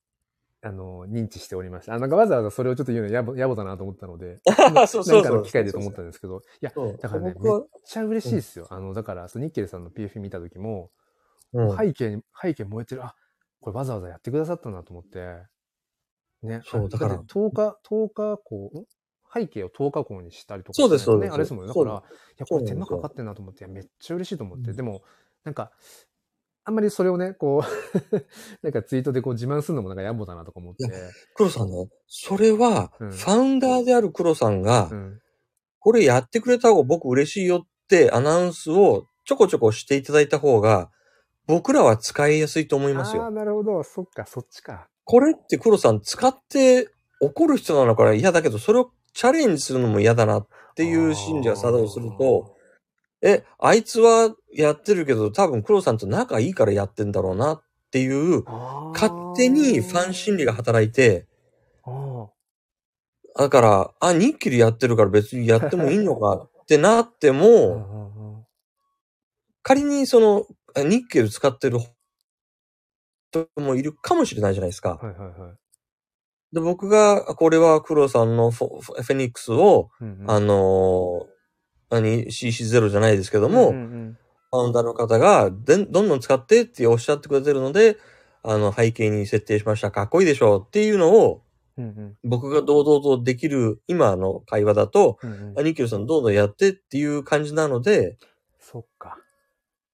あの、認知しておりました。あなんかわざわざそれをちょっと言うのやぼ、やぼだなと思ったので、そうそうそう。なんかの機会でと思ったんですけど、いや、だからね、めっちゃ嬉しいですよ。あの、だから、そのニッケルさんの PF 見た時も、うん、背景に、背景燃えてる、あ、これわざわざやってくださったなと思って、ね。そう、だから。10日、10日こう、背景を10日後にしたりとか、ね、そうです、そうです。あれですもんね。だから、いや、これ手間かかってんなと思って、めっちゃ嬉しいと思って、でも、なんか、あんまりそれをね、こう なんかツイートでこう自慢するのもなんか野暮だなとか思って。黒さんね、それは、ファウンダーである黒さんが、うん、これやってくれた方が僕嬉しいよってアナウンスをちょこちょこしていただいた方が、僕らは使いやすいと思いますよ。ああ、なるほど。そっか、そっちか。これって黒さん使って怒る人なのから嫌だけど、それをチャレンジするのも嫌だなっていう心理が作動すると、え、あいつはやってるけど、多分黒さんと仲いいからやってんだろうなっていう、勝手にファン心理が働いて、だから、あ、ニッキリやってるから別にやってもいいのかってなっても、仮にその、ニッケル使ってる人もいるかもしれないじゃないですか。はいはいはい。で、僕が、これは黒さんのフェニックスを、うんうん、あの何、CC0 じゃないですけども、うんうん、ファウンダーの方がで、どんどん使ってっておっしゃってくれてるので、あの、背景に設定しました。かっこいいでしょうっていうのを、うんうん、僕が堂々とできる今の会話だと、うんうん、アニキルさんどんどんやってっていう感じなので、そっか。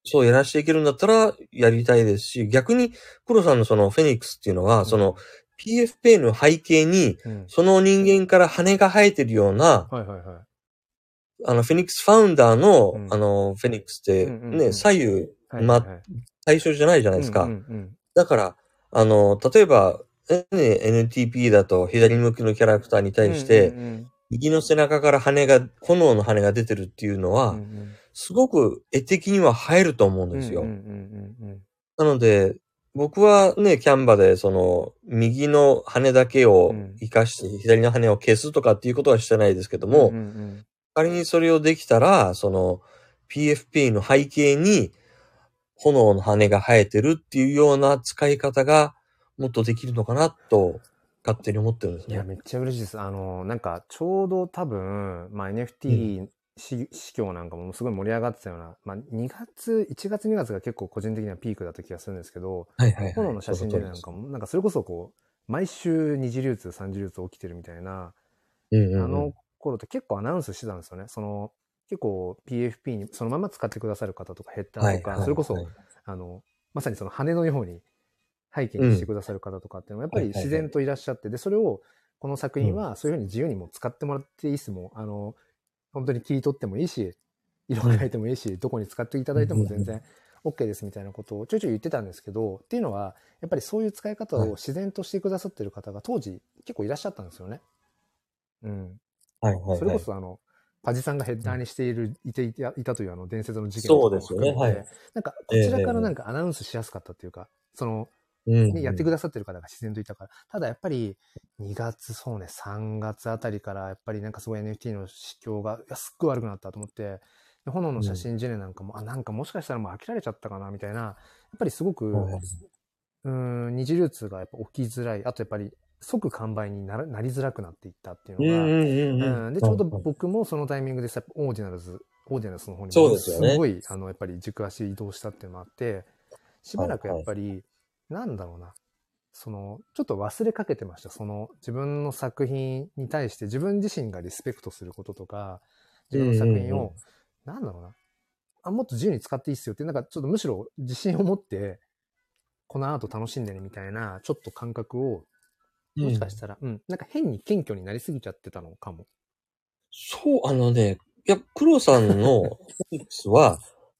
そうやらしていけるんだったらやりたいですし、逆に黒さんのそのフェニックスっていうのは、うん、その PFP の背景に、その人間から羽が生えてるような、はいはいはい。あの、フェニックスファウンダーの、うん、あの、フェニックスってね、うんうん。左右、ま、はいはい、対象じゃないじゃないですか。うんうんうん、だから、あの、例えば、ね、NTP だと左向きのキャラクターに対して、うんうんうん、右の背中から羽が、炎の羽が出てるっていうのは、うんうん、すごく絵的には映えると思うんですよ。なので、僕はね、キャンバで、その、右の羽だけを活かして、左の羽を消すとかっていうことはしてないですけども、うんうんうん、仮にそれをできたら、その、PFP の背景に、炎の羽が生えてるっていうような使い方が、もっとできるのかなと、勝手に思ってるんですね。いや、めっちゃ嬉しいです。あの、なんか、ちょうど多分、まあ、NFT 市況なんかもすごい盛り上がってたような、まあ、2月、1月2月が結構個人的にはピークだった気がするんですけど、はいはい、はい。炎の写真でなんかも、なんかそれこそこう、毎週二次流通、三次流通起きてるみたいな、うんうんうん、あの頃って結構アナウンスしてたんですよね。その、結構 PFP にそのまま使ってくださる方とかヘッダーとか、はいはいはいそれこそ、あの、まさにその羽のように背景にしてくださる方とかっていうのはやっぱり自然といらっしゃって、で、それをこの作品はそういうふうに自由にも使ってもらっていいっすもん。あの、本当に切り取ってもいいし、色変えてもいいし、どこに使っていただいても全然 OK ですみたいなことをちょいちょい言ってたんですけど、っていうのは、やっぱりそういう使い方を自然としてくださってる方が当時結構いらっしゃったんですよね。うん。はいはいはい、それこそあの、パジさんがヘッダーにしている、いていたいたというあの伝説の事件そうですよね。はい。なんか、こちらからなんかアナウンスしやすかったっていうか、その、うんね、やってくださってる方が自然といたから。ただやっぱり、2月、そうね、3月あたりから、やっぱりなんかすごい NFT の市況が、すっごい悪くなったと思って、で炎の写真ジェネなんかも、あ、なんかもしかしたらもう飽きられちゃったかな、みたいな、やっぱりすごく、うん、二次流通がやっぱ起きづらい。あとやっぱり、即完売になりづらくなっていったっていうのが、うんうんうんうん、で、ちょうど僕もそのタイミングでさ、オーディナルズ、オーディナルズの方にすごい、あの、やっぱり軸足移動したっていうのもあって、しばらくやっぱり、なんだろうな、その、ちょっと忘れかけてました。その、自分の作品に対して自分自身がリスペクトすることとか、自分の作品うんうんを、なんだろうな、あ、もっと自由に使っていいっすよって、なんかちょっとむしろ自信を持って、このアート楽しんでねみたいな、ちょっと感覚を、もしかしたら、うん、なんか変に謙虚になりすぎちゃってたのかも。そう、あのね、いや、黒さんの スは、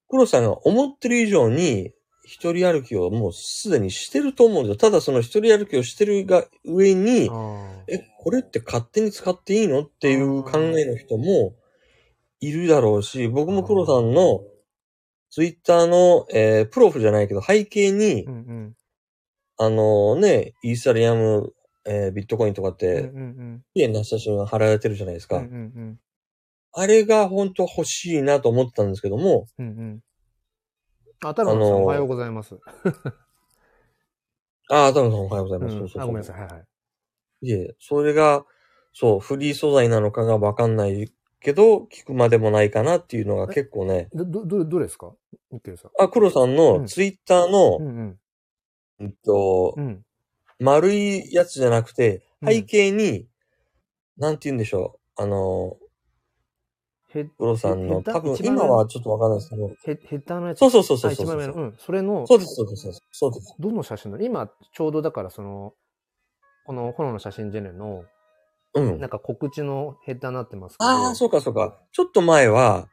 黒さんが思ってる以上に、一人歩きをもうすでにしてると思うんですよ。ただその一人歩きをしてるが上に、あえ、これって勝手に使っていいのっていう考えの人もいるだろうし、僕も黒さんのツイッターの、えープロフじゃないけど背景に、うんうん。あのね、イーサリアム、えービットコインとかっうんて、うん綺麗な写真が貼られてるじゃないですか。あれが本当は欲しいなと思ってたんですけども、うん。うんうん。あ、太郎さん、あのーおはようございます。あ あ、多分おはようございます。うんそうそうそうあ、ごめんなさい。はいはい。いえ、それが、そう、フリー素材なのかがわかんないけど、聞くまでもないかなっていうのが結構ね、ど、ど、どどれですか？あ、黒さんうんのツイッターの、うんうん。うんとう、ん。丸いやつじゃなくて、うん背景に、なんて言うんでしょう。あの、ヘ黒さんの、多分今はちょっとわかんないですけど、ヘヘッダーのやつ。そうそうそうそうあそう一番上の。うん。それの、そうです、そうです、そうです。どの写真だ今、ちょうどだからその、この炎の写真ジェネの、うんなん。か告知のヘッダーになってますけど。ああ、そうか、そうか。ちょっと前は、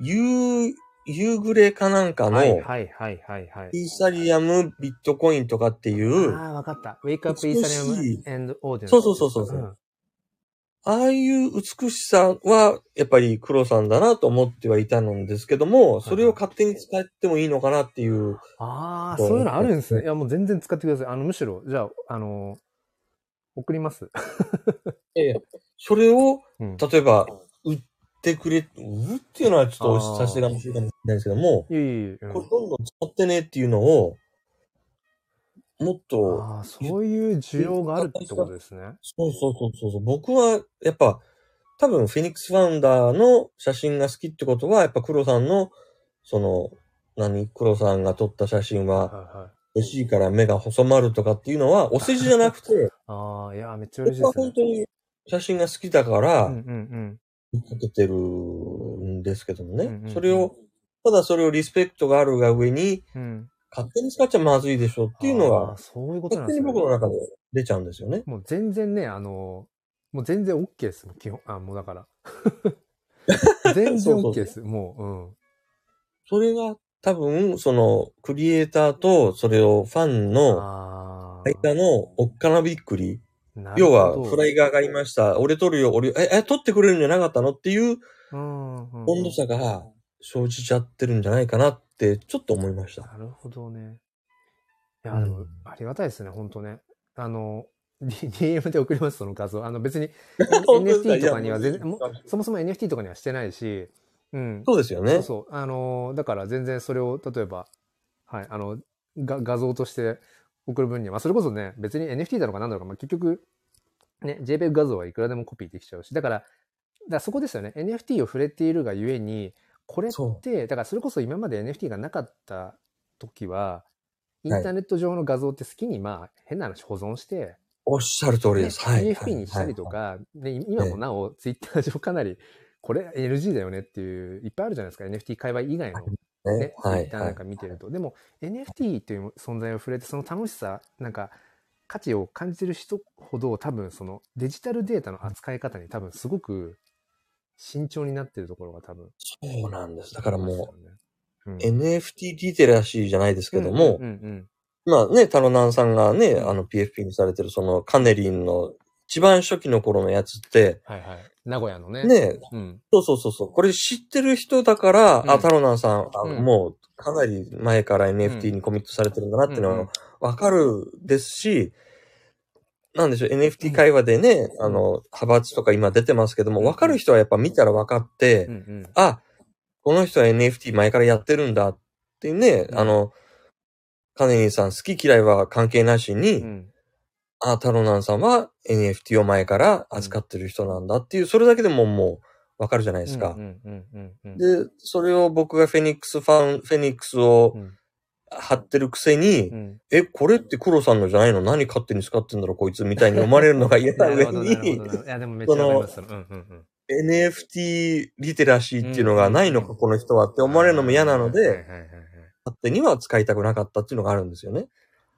夕、夕暮れかなんかの、はいはいはいはいはい。イーサリアム、ビットコインとかっていう、ああ、わかった。Wake Up 美しい Ethereum and Audience。そうそうそうそうそううんああいう美しさは、やっぱり黒さんだなと思ってはいたんですけども、それを勝手に使ってもいいのかなっていう。ああ、そういうのあるんですね。いや、もう全然使ってください。あの、むしろ、じゃあ、あの、送ります？ええそれを、うん。例えば、売ってくれ、売るっていうのはちょっと差し出がましいかもしれないですけども、これどんどん使ってねっていうのを、もっと、ああ、そういう需要があるってことですね。そうそうそうそう。僕は、やっぱ、多分、フェニックスファウンダーの写真が好きってことは、やっぱ黒さんの、その、何？黒さんが撮った写真は。欲しいから目が細まるとかっていうのは、お世辞じゃなくて、ああ、いや、めっちゃ嬉しいですね僕は本。当に写真が好きだから見かけてるんですけどもね。それを、ただそれをリスペクトがあるが上に、うん。うん。勝手に使っちゃまずいでしょっていうのが、そういうことなん勝手にですね。僕の中で出ちゃうんですよね。もう全然ね、あの、もう全然 OK です。基本、あ、もうだから。全然そうそう OK です。もそれが多分、その、クリエイターと、それをファンう、うん。のあ間のおっかなびっくり。要は、フライが上がりました。俺撮るよ、俺、え、え、撮ってくれるんじゃなかったのっていううんうんうん温度差が生じちゃってるんじゃないかなって、ちょっと思いました。なるほどね。いや、うんでも、ありがたいですね、本当ね。あの、D- DM で送ります、その画像。あの、別に NFT とかには全然、もそもそも NFT とかにはしてないし、うん。そうですよね。そうそう。あの、だから全然それを、例えば、はい、あの、が画像として送る分には、まあ、それこそね、別に NFT だろうかなんだろうか、まあ、結局、ね、JPEG 画像はいくらでもコピーできちゃうし、だから、らそこですよね。NFT を触れているがゆえに、これっそて、だからそれこそ今まで NFT がなかった時は、インターネット上の画像って好きに、まあ、変な話保存して、おっしゃる通りです。ねはい。PFP にしたりとか、で今もなお、ツイッター上 かなり、これ NG だよねっていう、いっぱいあるじゃないですか。NFT 界隈以外のはいね。ツイッターなんか見てると。でも NFT という存在を触れて、その楽しさ、なんか価値を感じてる人ほど多分そのデジタルデータの扱い方に多分すごく慎重になってるところが多分。そうなんです。だからもう、うんう、NFT リテラシーじゃないですけどもうん、うんまあね、タロナンさんがね、うんあの PFP にされてるそのカネリンの一番初期の頃のやつって、はいはい。名古屋のね。ね、うん。そうそうそうそう、これ知ってる人だから、うんあ、タロナンさん、あうんもうかなり前から NFT にコミットされてるんだなっていうのはわかるですし、なんでしょう、NFT 会話でね、あの、派閥とか今出てますけども、うん。わかる人はやっぱ見たらわかって、うんうん。あ、この人は NFT 前からやってるんだっていうね、うん。あの、カネリンさん好き嫌いは関係なしに、うん。あ、タロナンさんは NFT を前から扱ってる人なんだっていう、それだけでももうわかるじゃないですか。う。んうんうんうん。で、それを僕がフェニックスファン、フェニックスをうん貼ってるくせに、うんえ、これって黒さんのじゃないの？何勝手に使ってんだろうこいつみたいに思われるのが嫌な上に。いや、でもめっちゃ。NFT リテラシーっていうのがないのか、この人はって思われるのも嫌なので。勝手には使いたくなかったっていうのがあるんですよね。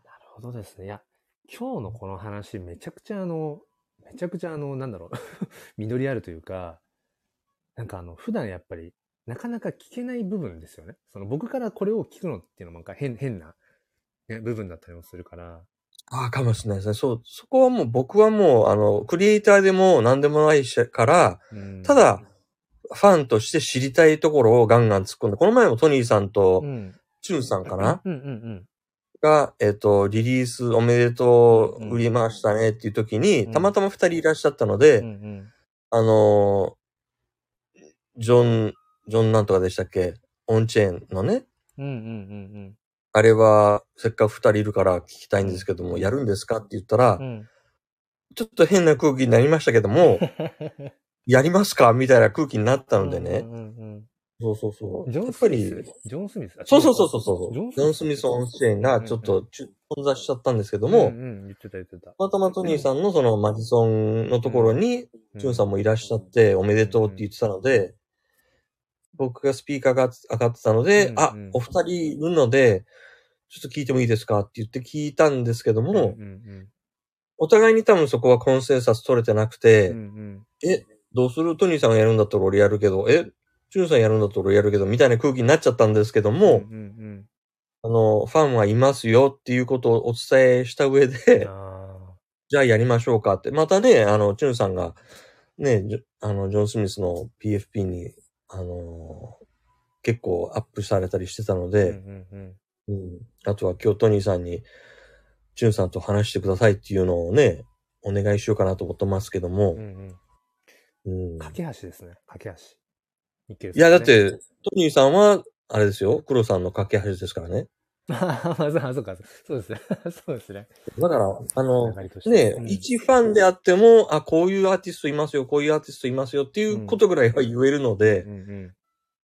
なるほどですね。いや、今日のこの話、めちゃくちゃあの、めちゃくちゃあの、なんだろう、実りあるというか、なんかあの、普段やっぱり、なかなか聞けない部分ですよね。その僕からこれを聞くのっていうのもなんか変、変な、ね、部分だったりもするから。ああ、かもしれないですね。そう、そこはもう僕はもう、あの、クリエイターでも何でもないしから、うんただ、ファンとして知りたいところをガンガン突っ込んで、この前もトニーさんとう、ん。チュンさんかな、うんうんうん。が、えっ、と、リリースおめでとう、売りましたねっていう時に、うんたまたま二人いらっしゃったので、うんうん。あのージョン、ジョンなんとかでしたっけ？オンチェーンのね、うんうんうんあれは、せっかく二人いるから聞きたいんですけども、やるんですか？って言ったら、うん。うん。ちょっと変な空気になりましたけども、やりますか？みたいな空気になったのでね。うんうんそうそうそうう。ん。ジョン・やっぱスミスり、ジョン・スミスあそうそうそうそうそう。ジョンスミス・オンチェーンがちょっと混雑しちゃったんですけどうんも、うん、言ってた言ってた。たまたまトニーさんのそのマディソンのところに、ジュンさんもいらっしゃって、おめでとうって言ってたので、僕がスピーカーが上がってたので、うんうんあ、お二人いるので、ちょっと聞いてもいいですかって言って聞いたんですけども、うんうんお互いに多分そこはコンセンサス取れてなくうて、んうん。え、どうする？トニーさんがやるんだったら俺やるけど、え、ジュンさんやるんだったら俺やるけど、みたいな空気になっちゃったんですけども、うんうんあの、ファンはいますよっていうことをお伝えした上うんで、あじゃあやりましょうかって。またね、あの、チュンさんが、ね、あの、ジョン・スミスの PFP に、あの結構アップされたりしてたのーで、うんうんうん。あとは今日トニーさんに、チュンさんと話してくださいっていうのをね、お願いしようかなと思ってますけども。うんう、ん。うん。架け橋ですね。架け橋。ニッケルいや、だっね、て、トニーさんは、あれですよ、黒さんの架け橋ですからね。あ あ、そうそうか。そうですね。そうですね。だから、あの、ね、うん一ファンであっても、あ、こういうアーティストいますよ、こういうアーティストいますよっていうことぐらいは言えるのでう、んうん。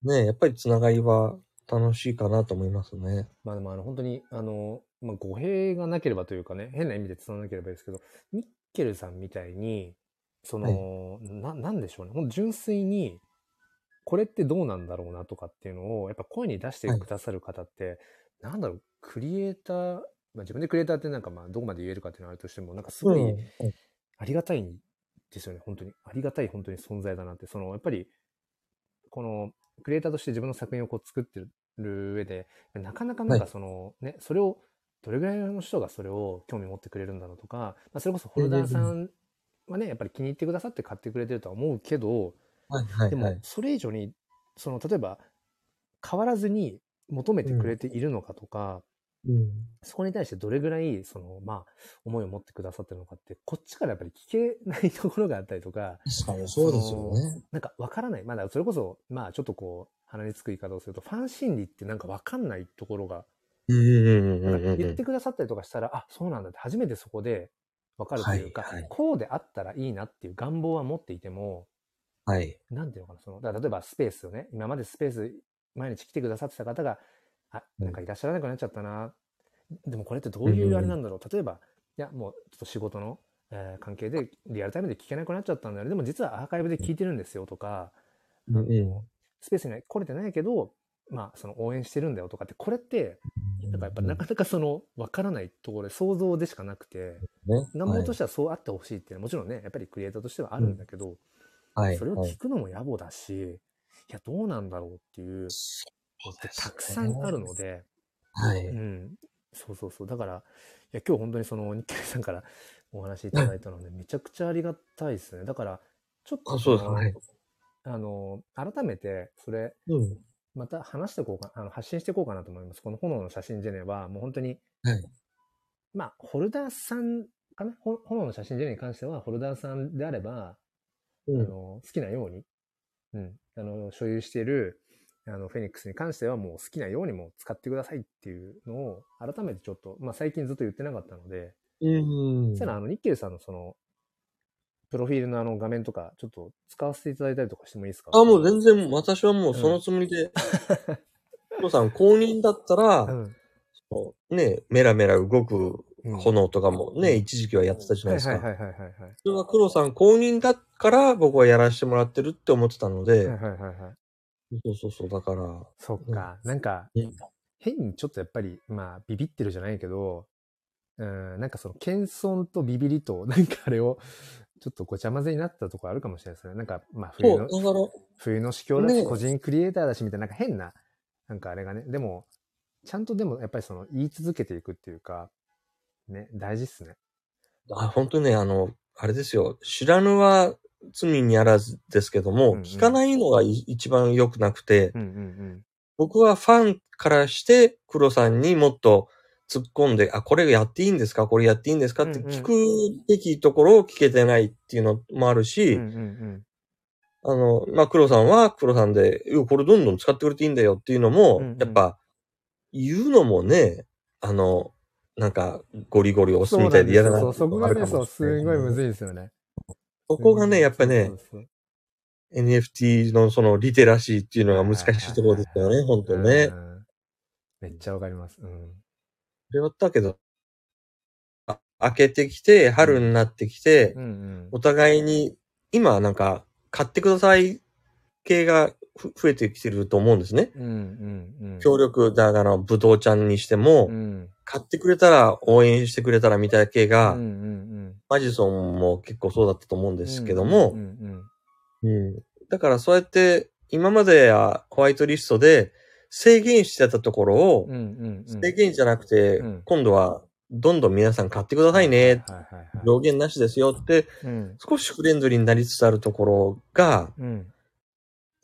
ね、やっぱりつながりは楽しいかなと思いますね。まあでもあの本当に、あの、まあ語弊がなければというかね、変な意味で伝わらなければいいですけど、ニッケルさんみたいに、その、な、なんでしょうね。ほんと純粋に、これってどうなんだろうなとかっていうのを、やっぱ声に出してくださる方って、なんだろう、クリエイター、まあ自分でクリエイターってなんかまあどこまで言えるかっていうのはあるとしても、なんかすごい、うんありがたいんですよね、本当に。ありがたい本当に存在だなって。その、やっぱり、この、クリエイターとして自分の作品をこう作ってる上で、なかなかなんかはいその、ね、それを、どれぐらいの人がそれを興味持ってくれるんだろうとか、まあ、それこそホルダーさんはね、やっぱり気に入ってくださって買ってくれてるとは思うけど、はいはいでもはい。それ以上に、その、例えば、変わらずに求めてくれているのかとか、うんそこに対してどれぐらい、その、まあ、思いを持ってくださってるのかって、こっちからやっぱり聞けないところがあったりとか、確かにそうですよね。なんかわからない。まだそれこそ、まあちょっとこう、鼻につく言い方をすると、ファン心理ってなんかわかんないところが、言ってくださったりとかしたら、あ、そうなんだって初めてそこでわかるというか、はいはいこうであったらいいなっていう願望は持っていても、はい。なんていうのかな、その、だ例えばスペースをね、今までスペース毎日来てくださってた方が、あ、うんなんかいらっしゃらなくなっちゃったな。でもこれってどういうあれなんだろう。例えば、いや、もうちょっと仕事の、えー関係でリアルタイムで聞けなくなっちゃったんだよね。でも実はアーカイブで聞いてるんですよとか、あのスペースには来れてないけど、まあ、その応援してるんだよとかって、これって、なんかやっぱなかなかその、わからないところで想像でしかなくて、ね。願望としてはそうあってほしいっていうのはもちろんね、やっぱりクリエイターとしてはあるんだけど、はい。それをはい聞くのも野暮だし、いや、どうなんだろうっていう、たくさんあるので、はい。うん。そうそうそう。だから、いや、今日本当にその、日経さんからお話いただいたので、めちゃくちゃありがたいですね。だから、ちょっとあ、そうですか。のはい。あの、改めて、それ、うん。また話していこうか、あの、発信していこうかなと思います。この炎の写真ジェネは、もう本当に、はい。まあ、ホルダーさんかな？ほ炎の写真ジェネに関しては、ホルダーさんであれば、うん。あの、好きなように、うん、あの、所有している、あの、フェニックスに関してはもう好きなようにも使ってくださいっていうのを、改めてちょっと、まあ最近ずっと言ってなかったので、うんそしたらあの、ニッケルさんのその、プロフィールのあの画面とか、ちょっと使わせていただいたりとかしてもいいですか？あ、もう全然、私はもうそのつもりで、お父さん公認だったら、うん。ね、メラメラ動くうん炎とかもね、一時期はやってたじゃないですか。はいはいはいはいはいはい。それは黒さん公認だから僕はやらせてもらってるって思ってたので、はいはいはいはい。そうそうそう、だから、そっか。なんかうん、変にちょっとやっぱり、まあ、ビビってるじゃないけど、うん、なんかその、謙遜とビビりと、なんかあれを、ちょっとごちゃ混ぜになったところあるかもしれないですね。なんか、まあ、冬の冬の秘境だし、ね個人クリエイターだし、みたいな、なんか変な、なんかあれがね、でも、ちゃんとでも、やっぱりその、言い続けていくっていうか、ね、大事っすね。あ本当にね、あの、あれですよ、知らぬは罪にあらずですけども、うんうん。聞かないのがい一番良くなくて、うんうん僕はファンからして黒さんにもっと突っ込んで、あ、これやっていいんですか？これやっていいんですか？ってうんうん。聞くべきところを聞けてないっていうのもあるうん。し、うんうん。あの、まあ、黒さんは黒さんで、これどんどん使ってくれていいんだよっていうのも、うんうん。やっぱ、言うのもね、あの、なんか、ゴリゴリ押すみたいで嫌だなそう、そこがね、そう、すごいむい。ずいですよね。そこがね、やっぱね NFT のそのリテラシーっていうのが難しいところですよね、本当ね。うんめっちゃわかります。うん。それはだけど、あ開けてきて、春になってきて、うんうん。お互いに、今なんか、買ってください系がふ増えてきてると思うんですね。うんうんうん。協力、だから、ぶどうちゃんにしても、うん。買ってくれたら応援してくれたらみたいな系が、うんうんマジソンも結構そうだったと思うんうん。ですけどもう、んうんだからそうやって、今まではホワイトリストで制限してたところをうん。う、んうんうん。制限じゃなくて、うん今度はどんどん皆さん買ってくださいね、はいはいはい。上限なしですよって、うん。少しフレンドリーになりつつあるところが、うん。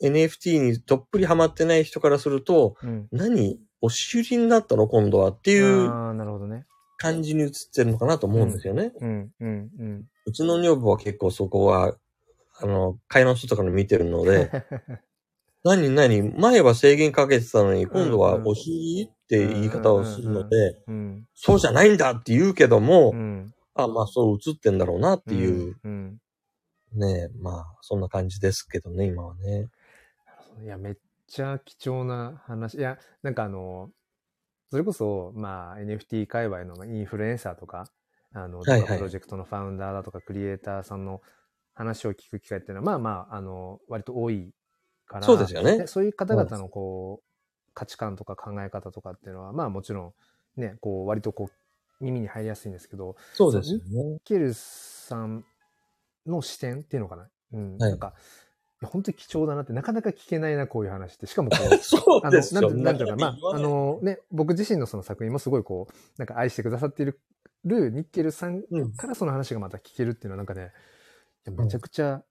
NFT にどっぷりハマってない人からすると、うん。何押し売りになったの今度はっていうああ、なるほどね。感じに映ってるのかなと思うんですよね。うんうんうん。うちの女房は結構そこは、あの、会の人とかの見てるので、何何前は制限かけてたのに、今度は押し売りって言い方をするので、うん。そうじゃないんだって言うけども、うん。あ、まあそう映ってんだろうなっていう、うん。ね、まあそんな感じですけどね、今はね。いや、めっちゃ貴重な話。いや、なんかあの、それこそ、まあ、NFT 界隈のインフルエンサーとか、あの、はいはいとかプロジェクトのファウンダーだとか、クリエイターさんの話を聞く機会っていうのは、まあまあ、あの、割と多いから、そうですよねそういう方々のこう、価値観とか考え方とかっていうのは、まあもちろん、ね、こう、割とこう、耳に入りやすいんですけど、そうですよね。ケルさんの視点っていうのかな？うん。はいなんか、本当に貴重だなって、なかなか聞けないな、こういう話って。しかもこう、そうあの、ですよなんてなんていうのかな、まあ、あのね、僕自身のその作品もすごいこう、なんか愛してくださっている、ニッケルさんうんからその話がまた聞けるっていうのはなんかね、いやめちゃくちゃ、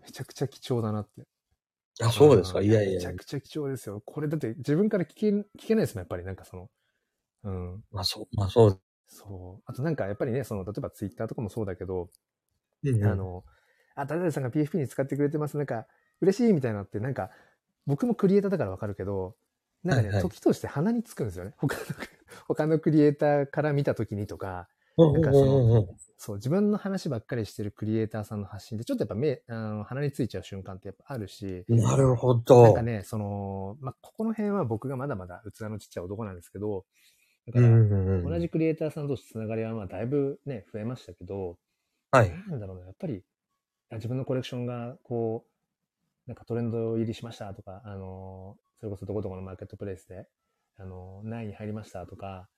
めちゃくちゃ貴重だなって。あ、そうですか？んいやいやめちゃくちゃ貴重ですよ。これだって自分から聞け、聞けないですもん、やっぱりなんかその、うん。まあそう、まあそう。そう。あとなんかやっぱりね、その、例えばツイッターとかもそうだけど、うんあの、あ、誰々さんが PFP に使ってくれてます。なんか、嬉しいみたいなのって、なんか、僕もクリエイターだからわかるけど、なんかね、はいはい時として鼻につくんですよね。他の、他のクリエイターから見た時にとか、うんなんかそのそう、自分の話ばっかりしてるクリエイターさんの発信で、ちょっとやっぱ目、あの鼻についちゃう瞬間ってやっぱあるし、なるほなんどか。ね、その、まあ、ここの辺は僕がまだまだ器のちっちゃい男なんですけど、だから。同じクリエイターさん同士つながりはまあだいぶね、増えましたけど、はい。なんだろうな、やっぱり、あ自分のコレクションが、こう、なんかトレンド入りしましたとか、あの、それこそどこどこのマーケットプレイスで、あの、何位に入りましたとか、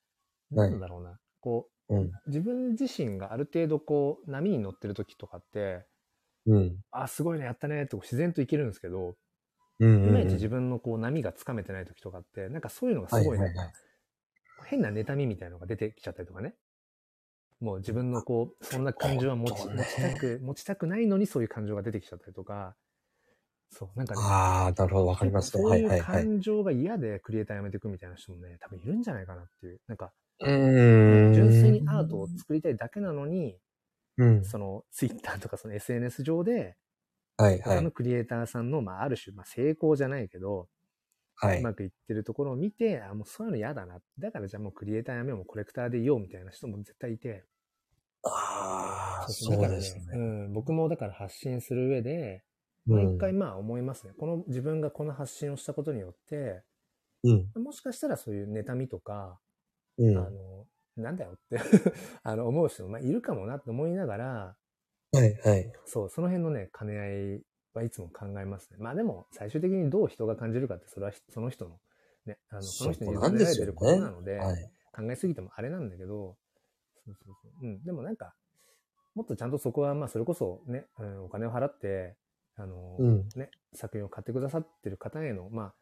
はいなんだろうな、こうん。う、自分自身がある程度こう、波に乗ってる時とかって、うん。あ、すごいね、やったね、と自然といけるんですけど、うんうん。いまいち自分のこう、波がつかめてない時とかって、なんかそういうのがすごいなんか、はいはいはい変な妬みみたいなのが出てきちゃったりとかね。もう自分のこう、そんな感情は持ちね持ちたく、持ちたくないのにそういう感情が出てきちゃったりとか、そう、なんかね、ああ、なるほど、わかりますね。そうはいはいはい。感情が嫌でクリエイターやめていくみたいな人もね、多分いるんじゃないかなっていう。なんか、うーん。純粋にアートを作りたいだけなのに、うん。そのツイッターとかその SNS 上で、はいはい他の。クリエイターさんの、まあある種、まあ成功じゃないけど、はい。うまくいってるところを見て、あ、もうそういうの嫌だな。だからじゃあもうクリエイターやめよう、もうコレクターでいようみたいな人も絶対いて。ああ、だそうですね。うん、僕もだから発信する上で、うん毎回まあ思いますね。この自分がこの発信をしたことによって、うん。もしかしたらそういう妬みとか、うん。あの、なんだよって あの思う人も、まあ、いるかもなって思いながら、はいはい。そう、その辺のね、兼ね合いはいつも考えますね。まあでも、最終的にどう人が感じるかって、それはひその人の、ね、あの、その人に委ねられてることなので、はい。考えすぎてもあれなんだけど、そうそうそう。うん。でもなんか、もっとちゃんとそこは、まあそれこそね、うん、お金を払って、あの、うん。ね、作品を買ってくださってる方への、まあ、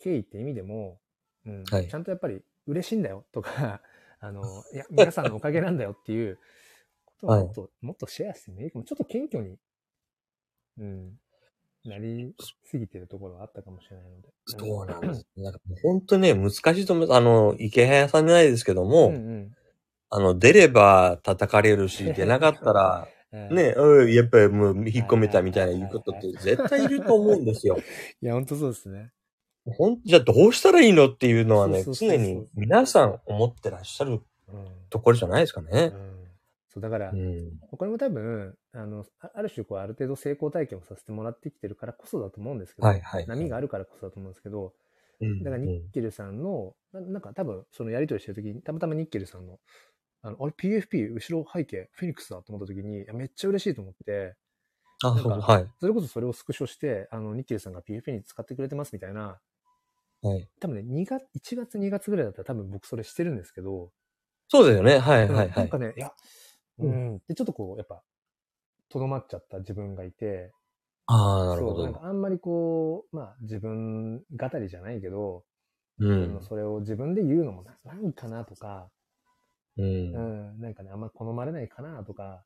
敬意って意味でも、うん、はいちゃんとやっぱり嬉しいんだよとか、あの、いや、皆さんのおかげなんだよっていうことをはいもっと、もっとシェアしてもいいかも。ちょっと謙虚に、うん、なりすぎてるところはあったかもしれないので。そうなんです。なんか本当ね、難しいと思います。あの、池早さんじゃないですけども、うんうんあの、出れば叩かれるし、出なかったら、うんね、うん、やっぱりもう引っ込めたみたいな言うことって絶対いると思うんですよ。いや、本当そうですね。ほんじゃあどうしたらいいのっていうのはね、常に皆さん思ってらっしゃるうん。ところじゃないですかねう。ん、そう、だからう、ん。これも多分、あの、あある種、こう、ある程度成功体験をさせてもらってきてるからこそだと思うんですけど、はいはい。波があるからこそだと思うんですけど、うんだからニッケルさんの、ななんか多分そのやりとりしてる時に、たまたまニッケルさんの、あの、あれ PFP 後ろ背景フェニックスだと思った時に、いやめっちゃ嬉しいと思って、あ、そう、はい。それこそそれをスクショして、あの、ニッケルさんが PFP に使ってくれてますみたいな、はい。多分ね、2月、1月2月ぐらいだったら多分僕それしてるんですけど、そうだよね。はいうんはいはいなんか。ね、いや、ううんん、で、ちょっとこう、やっぱ、とどまっちゃった自分がいて、ああ、なるほそう、なんど。かあんまりこう、まあ自分語りじゃないけど、うん。それを自分で言うのもななんかなとか、う。うんん、なんかね、あんま好まれないかなとか、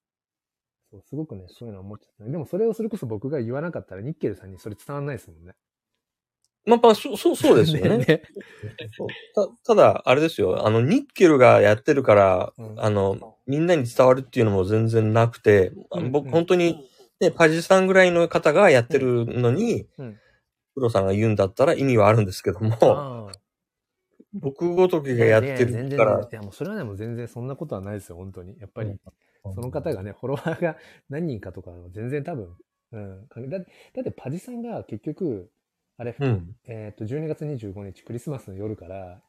そうすごくね、そういうの思っちゃった、ね。でもそれをそれこそ僕が言わなかったら、ニッケルさんにそれ伝わんないですもんね。まあまあ、そう、そう、そうですよね。そうたただ、あれですよ。あの、ニッケルがやってるから、うんあの、みんなに伝わるっていうのも全然なくて、あの僕、うんうん本当に、ね、パジさんぐらいの方がやってるのに、うん。プロさんが言うんだったら意味はあるんですけども、ああ。僕ごときがやっていや全然るから、いや、もうそれはね、もう全然そんなことはないですよ、本当に。やっぱり、うんその方がね、フォロワーが何人かとか、全然多分、うん。だだって、パジさんが結局、あれ、うん。えっ、と、12月25日、クリスマスの夜から、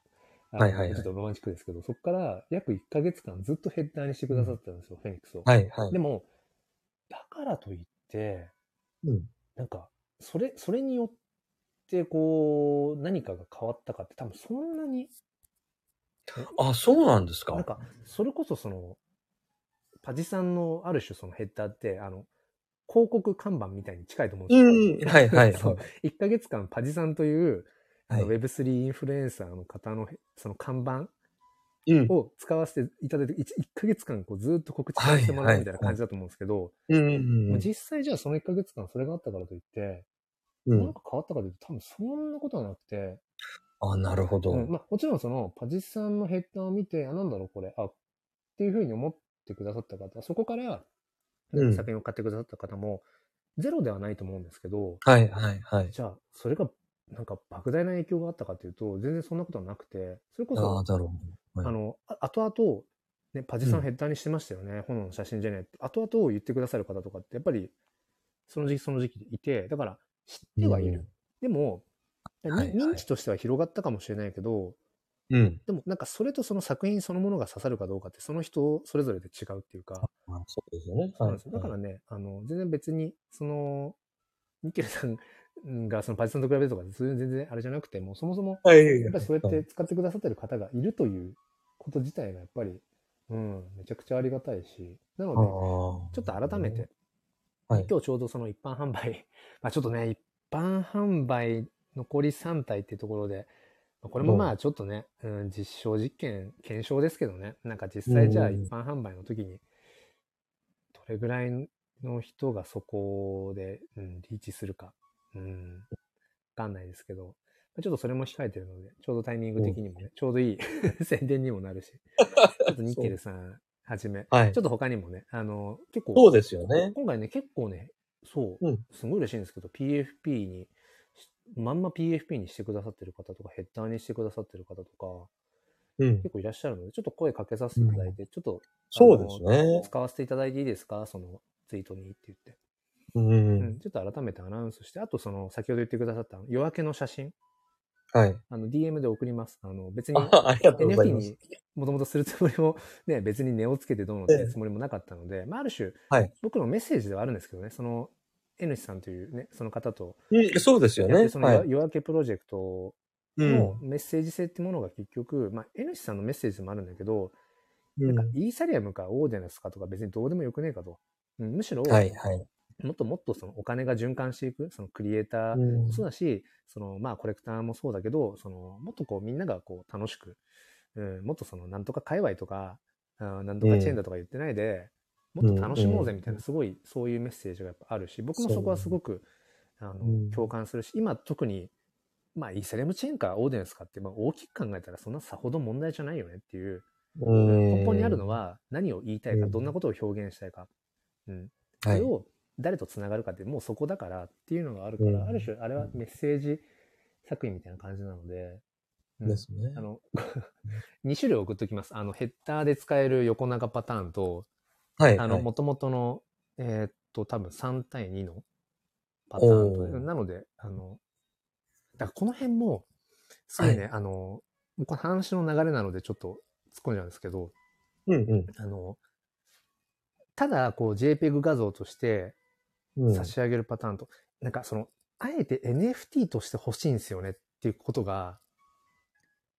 はいはいはいちょっとロマンチックですけど、そこから約1ヶ月間ずっとヘッダーにしてくださったんですよ、フェニックスを。はいはいで。も、だからといって、うんなんか、それ、それによって、こう、何かが変わったかって多分そんなに、あ、そうなんですか？なんか、それこそその、パジさんのある種そのヘッダーって、あの、広告看板みたいに近いと思うんですよ。うん、はいはい。そう。1ヶ月間パジさんという、あのはい Web3 インフルエンサーの方のその看板うん。を使わせていただいて、1, 1ヶ月間こうずっと告知させてもらうみたいな感じだと思うんですけど。実際じゃあその1ヶ月間それがあったからといって、うん。なんか変わったかというと多分そんなことはなくて、あ、なるほど。うんまあ、もちろんそのパジさんのヘッダーを見て、あ、なんだろうこれ、あ、っていうふうに思ってくださった方、そこから、うん作品を買ってくださった方も、ゼロではないと思うんですけど、はいはいはい。じゃあ、それが、なんか、莫大な影響があったかというと、全然そんなことはなくて、それこああ、そ、だろう。はいあの、あ後々、ね、パジさんヘッダーにしてましたよね。炎の写真じゃねって。後々言ってくださる方とかって、やっぱり、その時期その時期でいて、だから、知ってはいる。でも、にはいはい認知としては広がったかもしれないけど、うん。でもなんかそれとその作品そのものが刺さるかどうかって、その人それぞれで違うっていうか、あそうですよね。そうなんですよ。だからね、あの、全然別に、その、ミケルさんがそのパジさんと比べるとか、全然あれじゃなくて、もうそもそも、はい。やっぱりそうやって使ってくださってる方がいるということ自体がやっぱり、うん、めちゃくちゃありがたいし、なので、ちょっと改めて、はい今日ちょうどその一般販売、まあちょっとね、一般販売残り3体っていうところで、まあこれもまあちょっとね、うん、実証実験、検証ですけどね、なんか実際じゃあうん。一般販売の時に、どれぐらいの人がそこで、うん、リーチするか、うん、わかんないですけど、まあちょっとそれも控えてるので、ちょうどタイミング的にもね、ちょうどいい 宣伝にもなるし、ちょっとニッケルさんはじめ、はい。ちょっと他にもね、あの、結構、そうですよね。今回ね、結構ね、そう、うん。すごい嬉しいんですけど、PFP に、まんま PFP にしてくださってる方とか、ヘッダーにしてくださってる方とか、うん。結構いらっしゃるので、ちょっと声かけさせていただいて、ちょっと、そうですね。使わせていただいていいですか？そのツイートにって言って、ううんん。ちょっと改めてアナウンスして、あとその、先ほど言ってくださった夜明けの写真、はい。あの、DM で送ります。あの、別に、NFT に。もともとするつもりも、ね、別に値をつけてどうのってつもりもなかったので、まあ、ある種、はい僕のメッセージではあるんですけどね、その、N さんというね、その方と、うんそうですよね。そのはい。夜明けプロジェクトうんのメッセージ性ってものが結局、まあ、N さんのメッセージもあるんだけど、うんなんかイーサリアムかオーデナスかとか別にどうでもよくねえかと。うんむしろ、はい、はい。もっともっとそのお金が循環していく、そのクリエイターうんもそうだし、そのまあコレクターもそうだけど、そのもっとこうみんながこう楽しく、うん、もっとそのなんとか界隈とか、あなんとかチェーンだとか言ってないで、もっと楽しもうぜみたいな、すごいそういうメッセージがやっぱあるし、僕もそこはすごくあの、うん共感するし、今特に、まあイーサリアムチェーンかオーデンスかって、まあ大きく考えたらそんなさほど問題じゃないよねっていう、うん根本にあるのは何を言いたいか、うんどんなことを表現したいか。うん。そはいれ。を誰と繋がるかってもうそこだからっていうのがあるから、うんある種あれはメッセージ作品みたいな感じなので、うんですねあ。の、2種類送っときます。あの、ヘッダーで使える横長パターンと、はい。あの、はい元々の、えーっと、多分3対2のパターンと、おーなので、あの、だからこの辺も、すごいね、はあの、この話の流れなのでちょっと突っ込んじゃうんですけど、うんあの、ただ、こう JPEG 画像としてうん。うん差し上げるパターンと、なんかその、あえて NFT として欲しいんですよねっていうことが、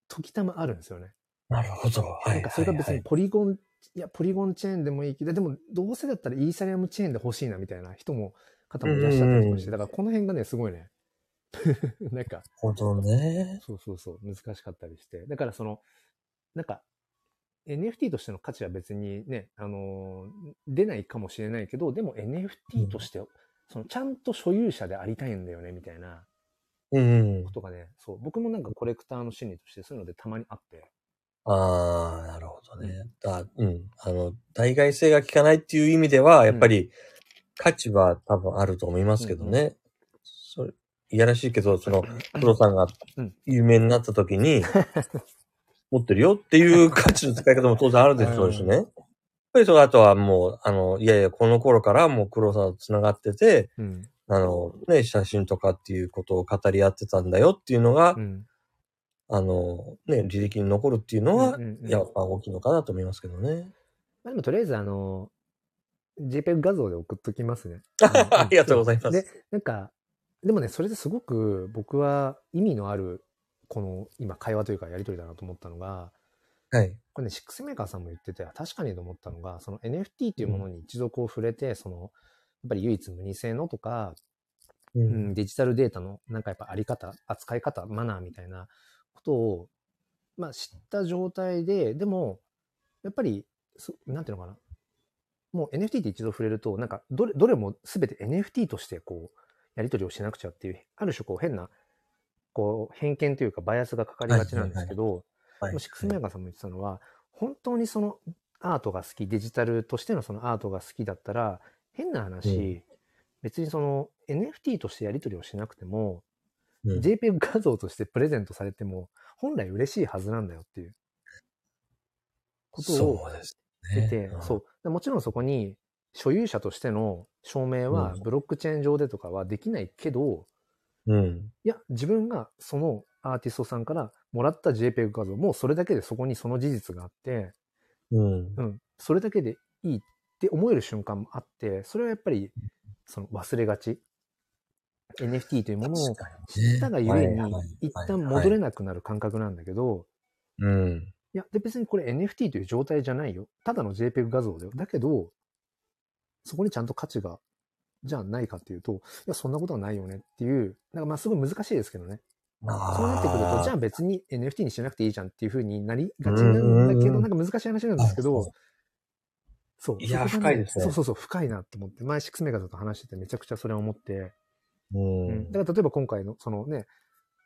時たまあるんですよね。なるほど。はい。なんかそれが別にはいポリゴン、いや、ポリゴンチェーンでもいいけど、でもどうせだったらイーサリアムチェーンで欲しいなみたいな人も、方もいらっしゃったりとかして、うんだからこの辺がね、すごいね、なんか、ほどね。そうそうそう、難しかったりして。だからその、なんか、NFT としての価値は別にね、あのー出ないかもしれないけど、でも NFT として、そのちゃんと所有者でありたいんだよね、みたいなうんこ。とがね、そう、僕もなんかコレクターの心理としてそういうのでたまにあって。ああ、なるほどね。だうん。あの、代替性が効かないっていう意味では、やっぱり価値は多分あると思いますけどね。それ、いやらしいけど、その、プロさんがうん有名になった時に、持ってるよっていう価値の使い方も当然あるでしょうしね。やっぱりその後はもう、あの、いやいや、この頃からもう黒さんと繋がってて、うん。あの、ね、写真とかっていうことを語り合ってたんだよっていうのが、うん。あの、ね、履歴に残るっていうのはうん、うんうんやっぱ大きいのかなと思いますけどね。まあでもとりあえずあの、JPEG 画像で送っときますね。ありがとうございますで、なんか、でもね、それですごく僕は意味のある、この今会話というかやりとりだなと思ったのが、はい。これね、シックスメーカーさんも言ってて、確かにと思ったのが、その NFT っていうものに一度こう触れて、その、やっぱり唯一無二性のとか、う。うんん、デジタルデータのなんかやっぱあり方、扱い方、マナーみたいなことを、まあ知った状態で、でも、やっぱり、そなんていうのかな。もう NFT って一度触れると、なんかどれ、どれも全て NFT としてこう、やり取りをしなくちゃっていう、ある種こう変な、こう偏見というかバイアスがかかりがちなんですけど、はい。シックスメーカーさんも言ってたのは、本当にそのアートが好き、デジタルとしてのそのアートが好きだったら、変な話、別にその NFT としてやり取りをしなくても、うん JPEG 画像としてプレゼントされても、本来嬉しいはずなんだよっていうことを。出て、そう。もちろんそこに所有者としての証明はブロックチェーン上でとかはできないけど、うん。いや、自分がそのアーティストさんからもらった JPEG 画像もそれだけでそこにその事実があって、うん。うん、それだけでいいって思える瞬間もあって、それはやっぱりその忘れがち。NFT というものを知ったがゆえに一旦戻れなくなる感覚なんだけど、うん。いや、で別にこれ NFT という状態じゃないよ。ただの JPEG 画像だよ。だけど、そこにちゃんと価値が、じゃあないかっていうと、いや、そんなことはないよねっていう、なんかまあすごい難しいですけどね。そうなってくると、じゃあ別に NFT にしなくていいじゃんっていう風になりがちなんだけど、なんか難しい話なんですけあど、そう。いや深いですねそうそうそう、深いなって思って、前シックスメガザと話しててめちゃくちゃそれを思って、ううん。ん。だから例えば今回の、そのね、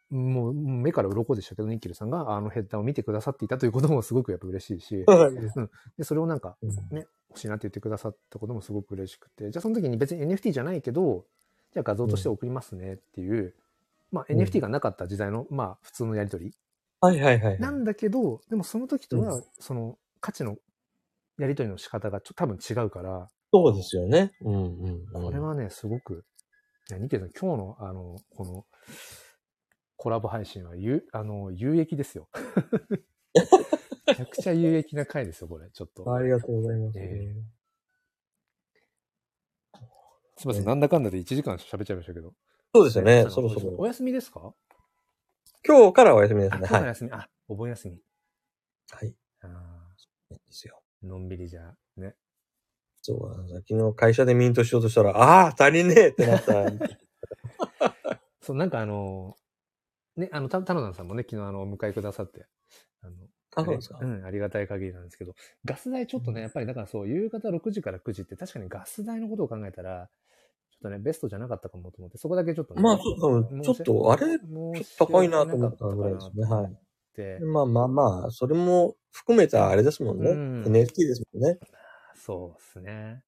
もう目から鱗でしたけど、ニッキルさんがあのヘッダーを見てくださっていたということもすごくやっぱ嬉しいし、で、それをなんかね、欲しいなって言ってくださったこともすごく嬉しくて、じゃあその時に別に NFT じゃないけど、じゃあ画像として送りますねっていう、まあうん NFT がなかった時代の、まあ普通のやりとり。はいはいはい。なんだけど、でもその時とはう、その価値のやりとりの仕方がちょ多分違うから、そうですよね。うんうん。うん。これはね、すごく、いやニッキルさん、今日のあの、この、コラボ配信は有、あの、有益ですよ。めちゃくちゃ有益な回ですよ、これ、ちょっと。ありがとうございます。えすみません、なんだかんだで1時間喋っちゃいましたけど。そうですよねそろそろ。お休みですか？今日からはお休みですあ、ね。はい。今日の休み、あ、お盆休み。はい。あそうですよ。ーのんびりじゃ、ね。そう昨日会社でミントしようとしたら、ああ、足りねえってなった。そう、なんかあの、ね、あの、た、たのなさんもね、昨日あの、お迎えくださって、あの、あ、そうですかう。ん、ありがたい限りなんですけど、ガス代ちょっとね、やっぱりだからそう、夕方6時から9時って確かにガス代のことを考えたら、ちょっとね、ベストじゃなかったかもと思って、そこだけちょっとね。まあ、そうそうちょっと、あれちょっと高いなと思ったぐらいですね。はい。で、まあまあまあ、それも含めたあれですもんね。うん NFT ですもんね。そうですね。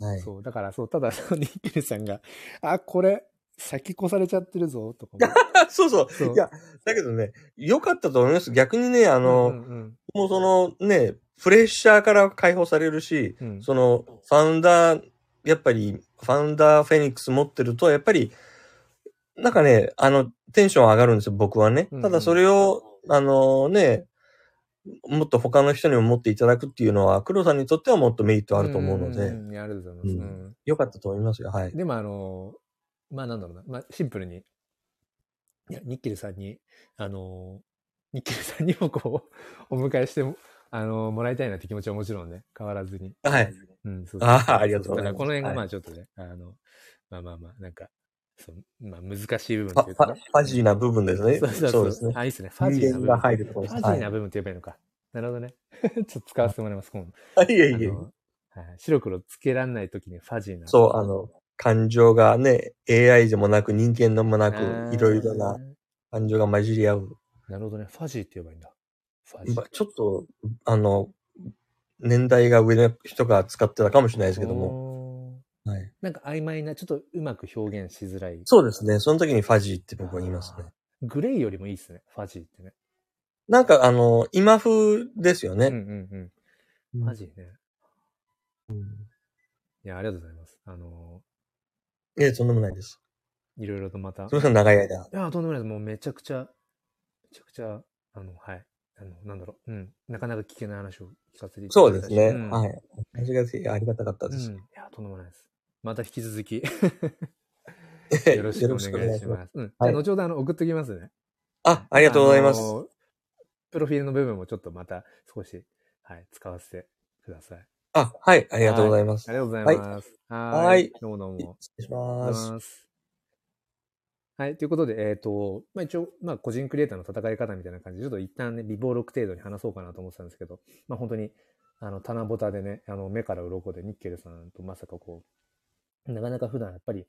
はい。そう、だからそう、ただ、ニッキルさんが、あ、これ、先越されちゃってるぞ、とか。そうそう。いや、だけどね、良かったと思います。逆にね、あの、うんうんもうそのね、プレッシャーから解放されるし、うんうんその、ファウンダー、やっぱり、ファウンダーフェニックス持ってると、やっぱり、なんかね、あの、テンション上がるんですよ、僕はねうんう。んただそれを、あのね、もっと他の人にも持っていただくっていうのは、黒さんにとってはもっとメリットあると思うので、んんありがとうございます。うんうん良かったと思いますよ、はい。でもあの、まあなんだろうな、まあシンプルに、いや、ニッキルさんに、あの、ニッキルさんにもこう、お迎えしても、あの、もらいたいなって気持ちはもちろんね、変わらずに。はい。うん、そうあーありがとうございますだからこの辺がはいまあちょっとね、あの、まあまあまあ、なんか、まあ難しい部分というかね。ファジーな部分ですね。そうそうそうですね。あ、いいですね。ファジーな部分。ファジーな部分って言えばいいのか。なるほどね。ちょっと使わせてもらいます、今度。いえいえ。白黒つけらんないときにファジーな。そう、あの、感情がね、AI でもなく人間でもなく、いろいろな感情が混じり合う。なるほどね。ファジーって言えばいいんだ。ファジー。まあちょっと、あの、年代が上の人が使ってたかもしれないですけども。も。はい。なんか曖昧な、ちょっとうまく表現しづらい。そうですね。その時にファジーって僕は言いますね。グレーよりもいいですね。ファジーってね。なんかあの、今風ですよね。うんうんうん。ファジーね。うんいや、ありがとうございます。あのいえ、とんでもないです。ー、いろいろとまた。すみません、長い間。いや、とんでもないです。もうめちゃくちゃ、めちゃくちゃ、あの、はい。あの、なんだろう。うん。なかなか聞けない話を聞かせていたそうだいたしですね。うんはい。話がありがたかったです。うん。いや、とんでもないです。また引き続き、よよろしくお願いします。うん。じゃ後ほど、あの、送っときますね。あ、ありがとうございます。プロフィールの部分もちょっとまた少し、はい、使わせてください。あ、はい、ありがとうございます。ありがとうございます。はーい。はいどうもどうも。失礼します。はい。ということで、えっ、と、まあ一応、まあ個人クリエイターの戦い方みたいな感じで、ちょっと一旦ね、微暴録程度に話そうかなと思ってたんですけど、まあ本当に、あの、棚ぼたでね、あの、目から鱗でニッケルさんとまさかこう、なかなか普段やっぱり、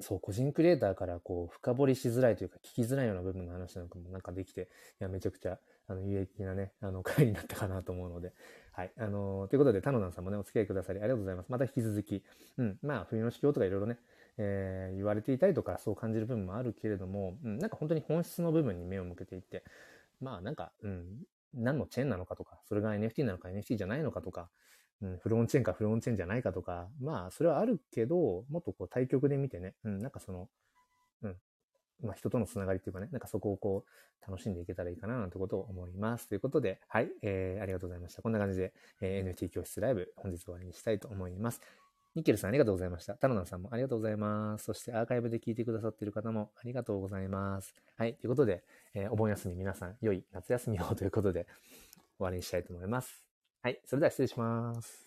そう、個人クリエイターからこう、深掘りしづらいというか、聞きづらいような部分の話なんかもなんかできて、いや、めちゃくちゃ、あの、有益なね、あの、回になったかなと思うので、はい。あのということで、タノナンさんもね、お付き合いくださりありがとうございます。また引き続き、うん、まあ、冬の指標とかいろいろね、えー言われていたりとか、そう感じる部分もあるけれども、うん、なんか本当に本質の部分に目を向けていって、まあなんか、うん、何のチェーンなのかとか、それが NFT なのか NFT じゃないのかとか、うん、フロンチェーンかフロンチェーンじゃないかとか、まあ、それはあるけど、もっとこう対局で見てね、うん、なんかその、うん、まあ、人とのつながりっていうかね、なんかそこをこう、楽しんでいけたらいいかな、なんてことを思います。ということで、はい、えー、ありがとうございました。こんな感じで、えー、NFT 教室ライブ、本日終わりにしたいと思います。ニッケルさんありがとうございました。タロナさんもありがとうございます。そしてアーカイブで聞いてくださっている方もありがとうございます。はい。ということで、えー、お盆休み皆さん良い夏休みをということで終わりにしたいと思います。はい。それでは失礼します。